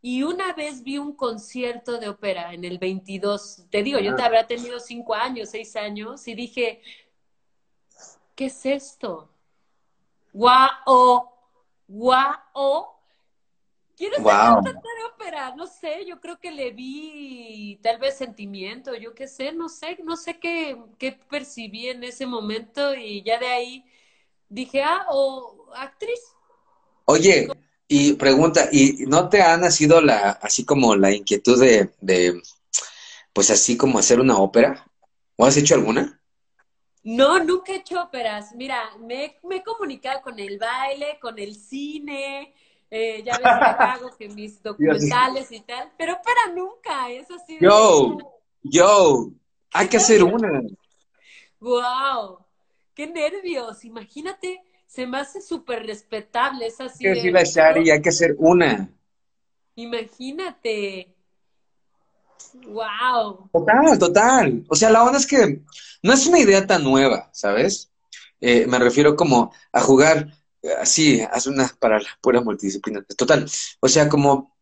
y una vez vi un concierto de ópera en el 22. Te digo, yo te habrá tenido cinco años, seis años, y dije, ¿qué es esto? Guau, guau, quiero cantante de ópera, no sé, yo creo que le vi tal vez sentimiento, yo qué sé, no sé, no sé qué, qué percibí en ese momento y ya de ahí dije, ah, o actriz. Oye, y pregunta, ¿y no te ha nacido la, así como la inquietud de, de, pues así como hacer una ópera? ¿O has hecho alguna? No, nunca he hecho óperas. Mira, me, me he comunicado con el baile, con el cine, eh, ya ves que hago que mis documentales y tal, pero ópera nunca, es así. Yo, yo, hay que hacer una. Wow, qué nervios, imagínate se me hace súper respetable, es así. Que la Shari, hay que hacer una. Imagínate. Wow. Total, total. O sea, la onda es que no es una idea tan nueva, ¿sabes? Eh, me refiero como a jugar así, haz una para la pura multidisciplina. Total. O sea, como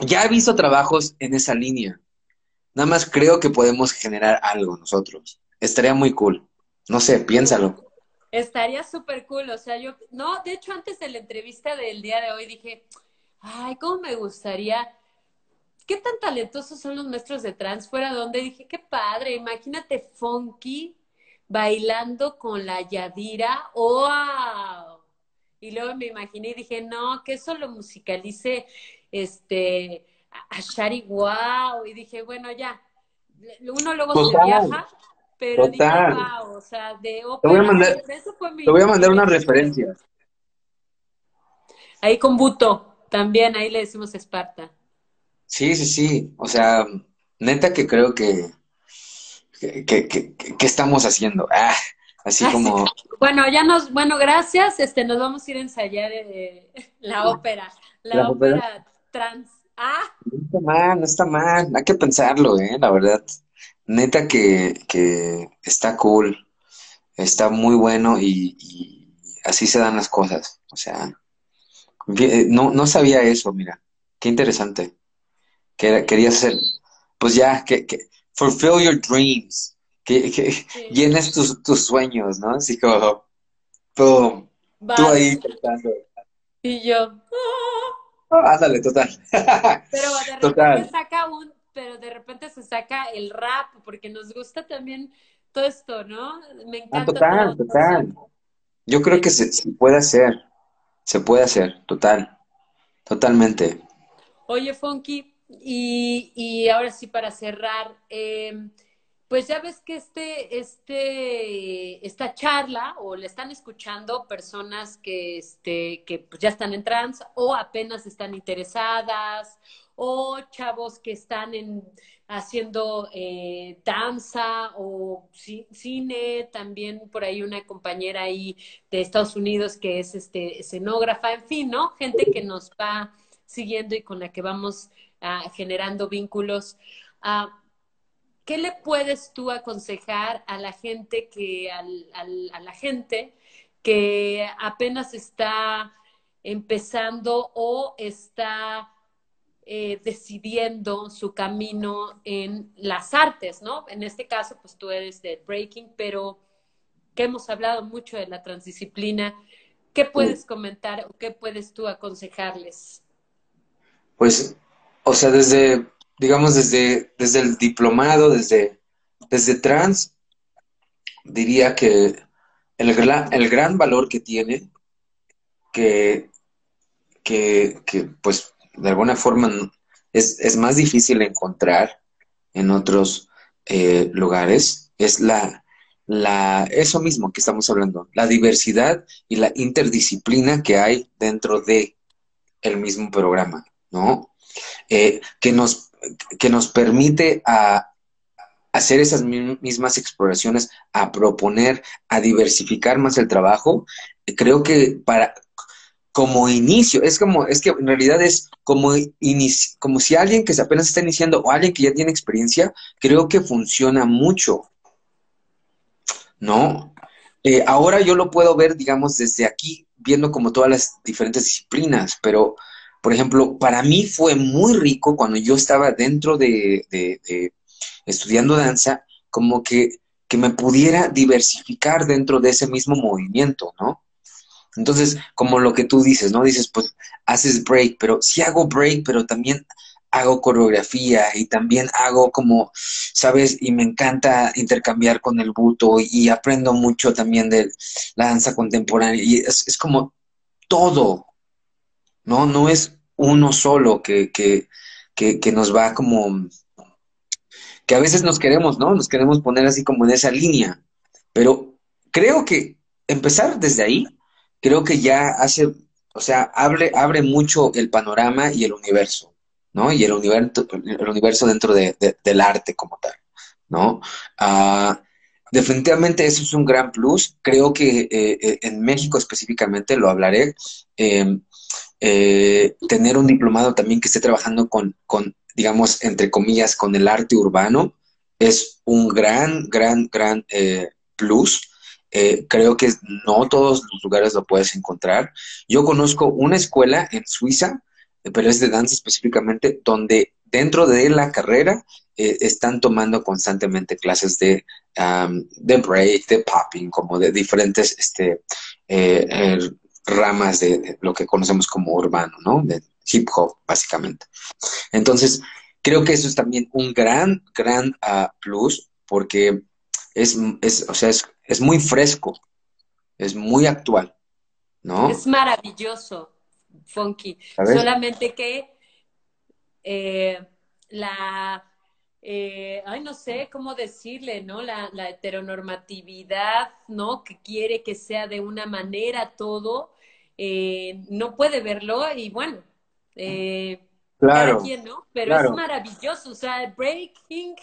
ya he visto trabajos en esa línea. Nada más creo que podemos generar algo nosotros. Estaría muy cool. No sé, piénsalo. Estaría súper cool, o sea, yo, no, de hecho antes de la entrevista del día de hoy dije, ay, cómo me gustaría, qué tan talentosos son los maestros de trans fuera donde dije, qué padre, imagínate Funky bailando con la Yadira, wow. Y luego me imaginé y dije, no, que eso lo musicalice este a Shari, wow. Y dije, bueno, ya, uno luego se viaja pero Total. o sea, de ópera, te voy a mandar, te voy a mandar unas referencias. Ahí con Buto, también ahí le decimos Esparta. Sí, sí, sí. O sea, neta que creo que, que, que, que, estamos haciendo. Ah, así como. Bueno, ya nos, bueno, gracias. Este, nos vamos a ir a ensayar eh, la ópera, la, ópera? trans. Ah. No está mal, no está mal. Hay que pensarlo, eh, la verdad neta que, que está cool, está muy bueno y, así se dan las cosas. O sea, eh, no, no sabía eso, mira, qué interesante. Que, quería ser, pues ya, que, que fulfill your dreams, que, que llenes tus, tus sueños, ¿no? Así como, tú ahí cantando. Y yo, ah, ándale, total. Pero de repente total. saca un pero de repente se saca el rap, porque nos gusta también todo esto, ¿no? Me ah, encanta. total, total. Yo creo que se, puede hacer, se puede hacer, total, totalmente. Oye, Funky, y, y ahora sí para cerrar, em, pues ya ves que este, este, esta charla, o le están escuchando personas que, este, que pues ya están en trans, o apenas están interesadas, o chavos que están en, haciendo eh, danza o cine, también por ahí una compañera ahí de Estados Unidos que es este, escenógrafa, en fin, ¿no? Gente que nos va siguiendo y con la que vamos ah, generando vínculos. Ah, ¿Qué le puedes tú aconsejar a la gente que, al, a la gente que apenas está empezando o está eh, decidiendo su camino en las artes, ¿no? En este caso, pues tú eres de breaking, pero que hemos hablado mucho de la transdisciplina. ¿Qué puedes comentar o qué puedes tú aconsejarles? Pues, o sea, desde, digamos, desde, desde el diplomado, desde, desde trans, diría que el, el gran valor que tiene, que, que, que pues de alguna forma es, es más difícil encontrar en otros eh, lugares, es la, la, eso mismo que estamos hablando, la diversidad y la interdisciplina que hay dentro de el mismo programa, ¿no? Eh, que, nos, que nos permite a hacer esas mismas exploraciones, a proponer, a diversificar más el trabajo. Creo que para, como inicio, es como, es que en realidad es como, como si alguien que apenas está iniciando o alguien que ya tiene experiencia, creo que funciona mucho. ¿no? Eh, ahora yo lo puedo ver, digamos, desde aquí, viendo como todas las diferentes disciplinas, pero, por ejemplo, para mí fue muy rico cuando yo estaba dentro de, estudiando danza, como que, que me pudiera diversificar dentro de ese mismo movimiento, ¿no? Entonces, como lo que tú dices, ¿no? Dices, pues haces break, pero sí hago break, pero también hago coreografía y también hago como, ¿sabes? Y me encanta intercambiar con el buto y aprendo mucho también de la danza contemporánea. Y es, como todo, ¿no? No es uno solo que, que, que, nos va como, que a veces nos queremos, ¿no? Nos queremos poner así como en esa línea. Pero creo que empezar desde ahí, creo que ya hace, o sea, abre, abre mucho el panorama y el universo. ¿no? Y el universo, el universo dentro de, del arte como tal, ¿no? Ah, definitivamente eso es un gran plus. Creo que eh, eh, en México específicamente, lo hablaré, em, eh, tener un diplomado también que esté trabajando con, con, digamos, entre comillas, con el arte urbano, es un gran, gran, gran plus. creo que no todos los lugares lo puedes encontrar. Yo conozco una escuela en Suiza pero es de danza específicamente, donde dentro de la carrera eh, están tomando constantemente clases de, de break, de popping, como de diferentes este, eh, eh, ramas de, lo que conocemos como urbano, ¿no? De hip hop, básicamente. Entonces, creo que eso es también un gran, gran ah, plus, porque es, es, o sea, es, es muy fresco, es muy actual, ¿no? Es maravilloso funky. Solamente que eh, la, eh, ay, no sé cómo decirle, ¿no? La, heteronormatividad, ¿no? Que quiere que sea de una manera todo, eh, no puede verlo y bueno, claro, ¿no? Pero es maravilloso, o sea, breaking,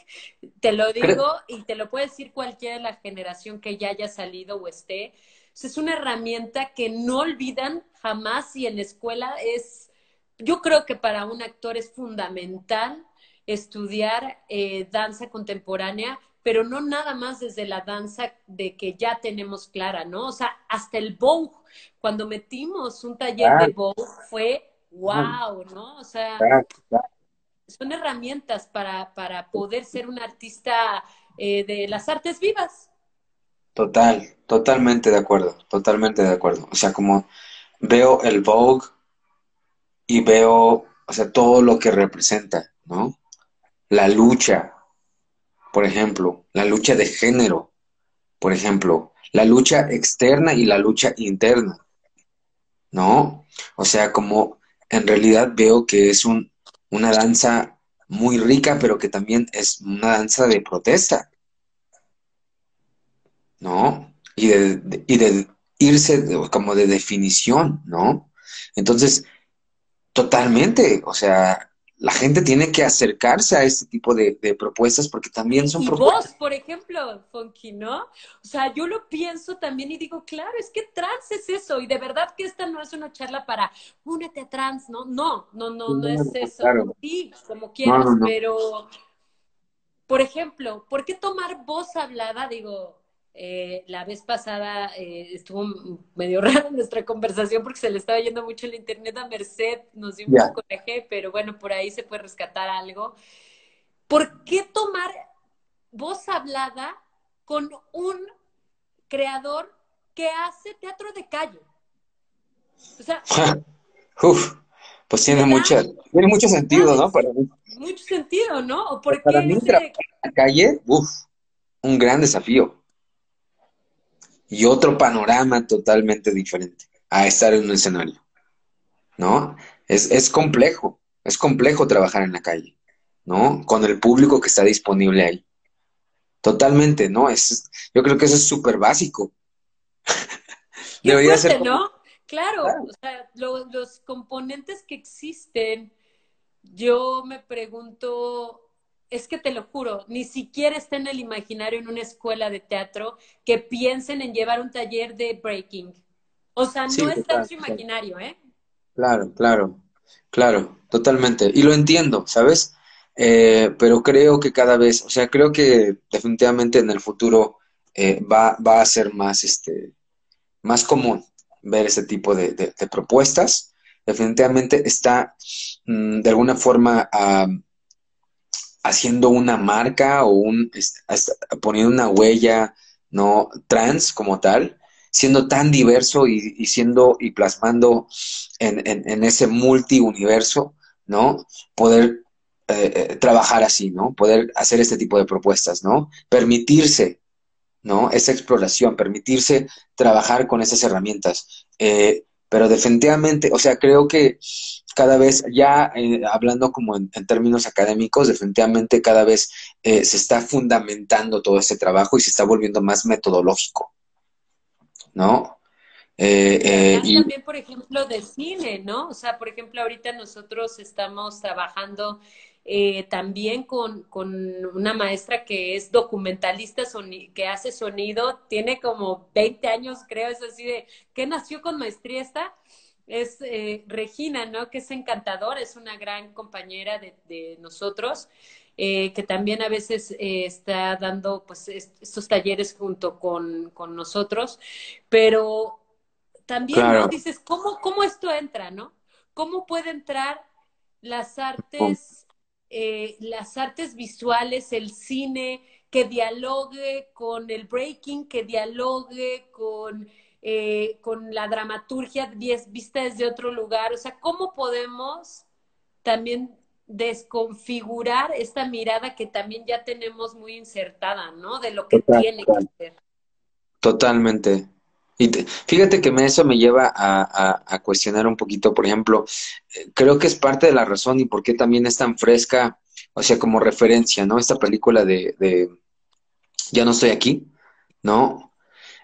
te lo digo y te lo puede decir cualquiera de la generación que ya haya salido o esté, es una herramienta que no olvidan jamás y en la escuela es, yo creo que para un actor es fundamental estudiar eh, danza contemporánea, pero no nada más desde la danza de que ya tenemos clara, ¿no? O sea, hasta el Vogue, cuando metimos un taller de Vogue fue wow, ¿no? O sea, son herramientas para, para poder ser un artista eh, de las artes vivas. Total, totalmente de acuerdo, totalmente de acuerdo. O sea, como veo el Vogue y veo, o sea, todo lo que representa, ¿no? La lucha, por ejemplo, la lucha de género, por ejemplo, la lucha externa y la lucha interna, ¿no? O sea, como en realidad veo que es un, una danza muy rica, pero que también es una danza de protesta, ¿no? Y de, y de irse como de definición, ¿no? Entonces, totalmente, o sea, la gente tiene que acercarse a este tipo de, propuestas porque también son y propuestas. vos, por ejemplo, Funky, ¿no? O sea, yo lo pienso también y digo, claro, es que trans es eso. Y de verdad que esta no es una charla para únete a trans, ¿no? No, no, no, no, es eso. Sí, como quieras, pero, por ejemplo, ¿por qué tomar voz hablada? Digo, eh, la vez pasada eh, estuvo medio rara nuestra conversación porque se le estaba yendo mucho el internet a Merced, nos dio un poco de pero bueno, por ahí se puede rescatar algo. ¿Por qué tomar voz hablada con un creador que hace teatro de calle? O sea, Uf, pues tiene, mucha, tiene mucho sentido, ¿no? Para Mucho sentido, ¿no? ¿O por para mí, la calle, uf, un gran desafío y otro panorama totalmente diferente a estar en un escenario, ¿no? Es, es complejo, es complejo trabajar en la calle, ¿no? Con el público que está disponible ahí. Totalmente, ¿no? Es, yo creo que eso es súper básico. Debería ser. ¿no? Claro, o sea, los componentes que existen, yo me pregunto, es que te lo juro, ni siquiera está en el imaginario en una escuela de teatro que piensen en llevar un taller de breaking. O sea, no está en su imaginario, ¿eh? Claro, claro, claro, totalmente. Y lo entiendo, ¿sabes? Eh, pero creo que cada vez, o sea, creo que definitivamente en el futuro eh, va, va, a ser más, este, más común ver ese tipo de, propuestas. Definitivamente está mm, de alguna forma haciendo una marca o un, poniendo una huella no trans como tal, siendo tan diverso y, siendo y plasmando en, en, ese multiuniverso, ¿no? Poder eh, eh, trabajar así, ¿no? Poder hacer este tipo de propuestas, ¿no? Permitirse, ¿no? Esa exploración, permitirse trabajar con esas herramientas. Eh, pero definitivamente, o sea, creo que cada vez, ya hablando como en, términos académicos, definitivamente cada vez se está fundamentando todo este trabajo y se está volviendo más metodológico, ¿no? Eh, y también, por ejemplo, de cine, ¿no? O sea, por ejemplo, ahorita nosotros estamos trabajando eh, también con, con, una maestra que es documentalista, que hace sonido, tiene como 20 años, creo, es así de, que nació con maestría esta? Es eh, Regina, ¿no? Que es encantadora, es una gran compañera de, de nosotros. Eh, que también a veces eh, está dando pues estos talleres junto con, con nosotros, pero también ¿no? dices, ¿cómo, ¿cómo esto entra, no? ¿Cómo puede entrar las artes, las artes visuales, el cine, que dialogue con el breaking, que dialogue con, con la dramaturgia vista desde otro lugar? O sea, ¿cómo podemos también desconfigurar esta mirada que también ya tenemos muy insertada, ¿no? De lo que tiene que ser. Totalmente. Y fíjate que eso me lleva a, cuestionar un poquito, por ejemplo, eh, creo que es parte de la razón y por qué también es tan fresca, o sea, como referencia, ¿no? Esta película de, Ya no estoy aquí, ¿no?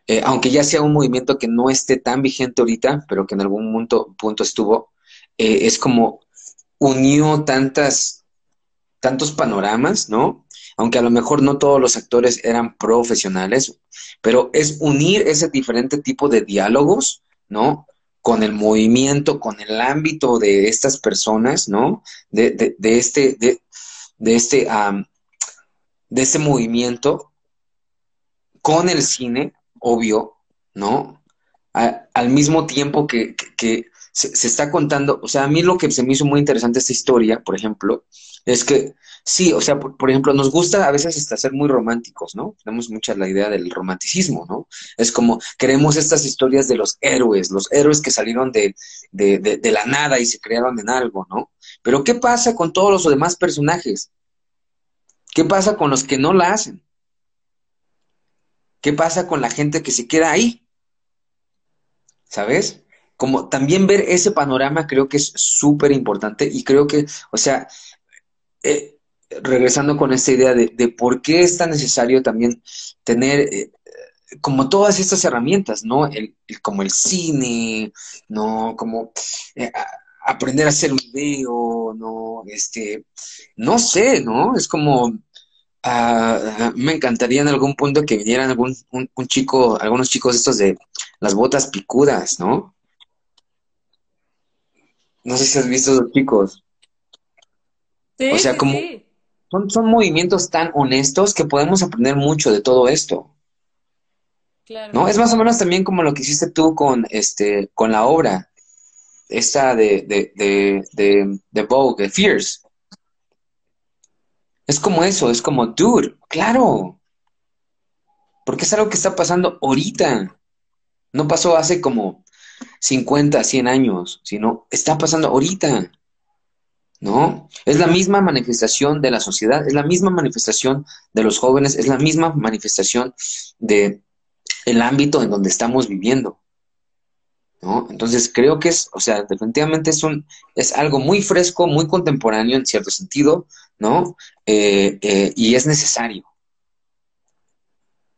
Eh, aunque ya sea un movimiento que no esté tan vigente ahorita, pero que en algún punto, punto estuvo, eh, es como unió tantas, tantos panoramas, ¿no? Aunque a lo mejor no todos los actores eran profesionales, pero es unir ese diferente tipo de diálogos, ¿no? Con el movimiento, con el ámbito de estas personas, ¿no? De, de, de este, de, de este, de este movimiento, con el cine, obvio, ¿no? al mismo tiempo que, se, está contando, o sea, a mí lo que se me hizo muy interesante esta historia, por ejemplo, es que sí, o sea, por, ejemplo, nos gusta a veces hasta ser muy románticos, ¿no? Tenemos mucha la idea del romanticismo, ¿no? Es como queremos estas historias de los héroes, los héroes que salieron de, de, la nada y se crearon en algo, ¿no? Pero ¿qué pasa con todos los demás personajes? ¿Qué pasa con los que no la hacen? ¿Qué pasa con la gente que se queda ahí? ¿Sabes? como también ver ese panorama creo que es súper importante y creo que, o sea, eh, regresando con esta idea de, por qué es tan necesario también tener eh, como todas estas herramientas, ¿no? El, como el cine, ¿no? Como eh, aprender a hacer un video, ¿no? Este, no sé, ¿no? Es como, ah, me encantaría en algún punto que vinieran algún, un, un chico, algunos chicos estos de las botas picudas, ¿no? No sé si has visto los chicos. Sí, o sea, como son, son movimientos tan honestos que podemos aprender mucho de todo esto. Claro. ¿No? Es más o menos también como lo que hiciste tú con este, con la obra. Esta de, de, de, de, de Vogue, de Fierce. Es como eso, es como, dude, claro. Porque es algo que está pasando ahorita. No pasó hace como 50, 100 años, sino está pasando ahorita. ¿No? Es la misma manifestación de la sociedad, es la misma manifestación de los jóvenes, es la misma manifestación de el ámbito en donde estamos viviendo. ¿No? Entonces creo que es, o sea, definitivamente es un, es algo muy fresco, muy contemporáneo en cierto sentido, ¿no? Eh, eh, y es necesario.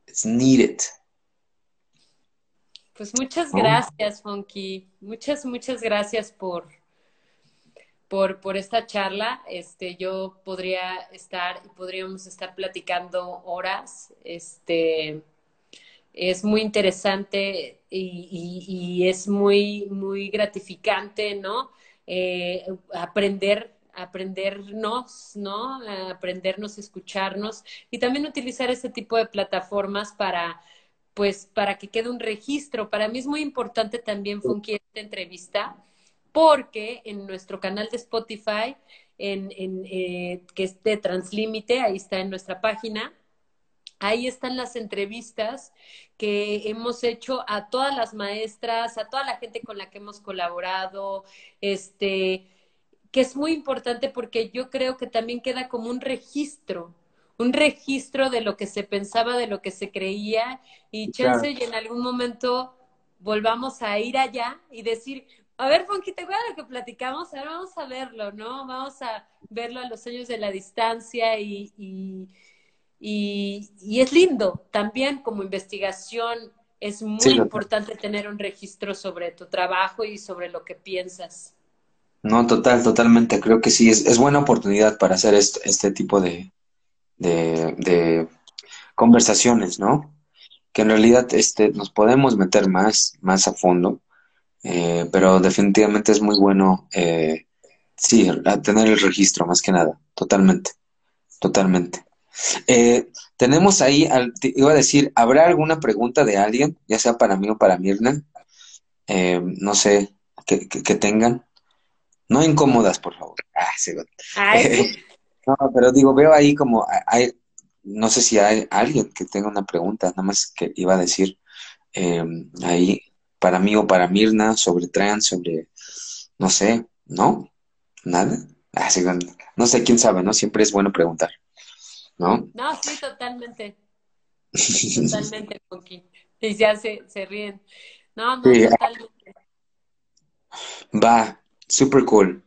It's needed. Pues muchas gracias, Funky. Muchas, muchas gracias por, por, por esta charla. Este, yo podría estar y podríamos estar platicando horas. Este, es muy interesante y, es muy, muy gratificante, ¿no? Eh, aprender aprendernos, ¿no? aprendernos, escucharnos y también utilizar este tipo de plataformas para, pues, para que quede un registro. Para mí es muy importante también, Funky, esta entrevista, porque en nuestro canal de Spotify, en, en eh, que es de Translímite, ahí está en nuestra página, Ahí están las entrevistas que hemos hecho a todas las maestras, a toda la gente con la que hemos colaborado, este, que es muy importante porque yo creo que también queda como un registro, un registro de lo que se pensaba, de lo que se creía, y chance y en algún momento volvamos a ir allá y decir, a ver, Fonky, ¿te acuerdas de lo que platicamos? Ahora vamos a verlo, ¿no? Vamos a verlo a los años de la distancia y, y y, es lindo también como investigación. Es muy importante tener un registro sobre tu trabajo y sobre lo que piensas. No, total, totalmente. Creo que sí, es, es buena oportunidad para hacer este, este tipo de, de, conversaciones, ¿no? Que en realidad este, nos podemos meter más, más a fondo, eh, pero definitivamente es muy bueno, eh, sí, tener el registro más que nada, totalmente, totalmente. Eh, tenemos ahí, iba a decir, ¿habrá alguna pregunta de alguien, ya sea para mí o para Mirna? Eh, no sé, que, tengan. No incómodas, por favor. Ah, no, pero digo, veo ahí como, hay, no sé si hay alguien que tenga una pregunta, nada más que iba a decir eh, ahí para mí o para Mirna sobre trans, sobre, no sé, ¿no? ¿Nada? Ah, no sé, quién sabe, ¿no? Siempre es bueno preguntar. ¿no? No, sí, totalmente. totalmente, Ponky. Y ya se, se ríen. No, no, totalmente. Va, super cool.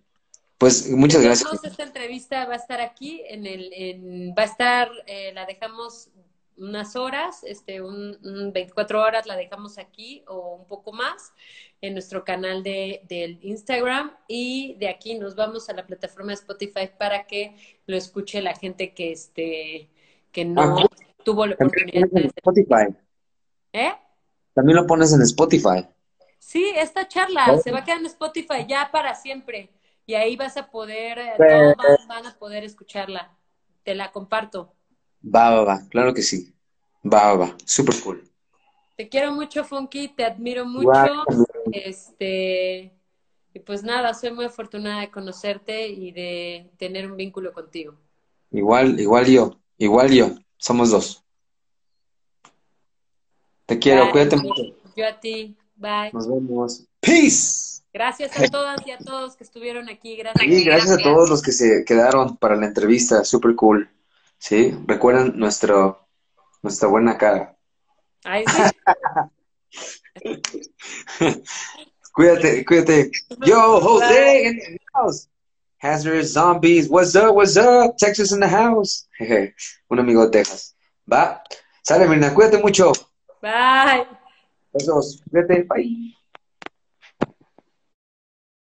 Pues muchas gracias. Esta entrevista va a estar aquí, en el, en, va a estar, eh, la dejamos unas horas, este, un, un, 24 horas la dejamos aquí o un poco más en nuestro canal de, del Instagram y de aquí nos vamos a la plataforma de Spotify para que lo escuche la gente que este que no tuvo la oportunidad de Spotify. ¿Eh? También lo pones en Spotify. Sí, esta charla se va a quedar en Spotify ya para siempre y ahí vas a poder, eh, todos van, a poder escucharla. Te la comparto. Va, va, va, claro que sí. Va, va, va, super cool. Te quiero mucho, Funky, te admiro mucho. Este, y pues nada, soy muy afortunada de conocerte y de tener un vínculo contigo. Igual, igual yo, igual yo, somos dos. Te quiero, cuídate mucho. Yo a ti, bye. Nos vemos. Peace. Gracias a todas y a todos que estuvieron aquí. Gracias. Sí, gracias, a todos los que se quedaron para la entrevista, super cool. Sí, recuerden nuestro, nuestra buena cara. Ay, cuídate, cuídate. Yo, Jose in the house. Hazardous zombies. What's up? What's up? Texas in the house. Un amigo de Texas. Va. Sale, Mirna. Cuídate mucho. Bye. Besos. Cuídate. Bye.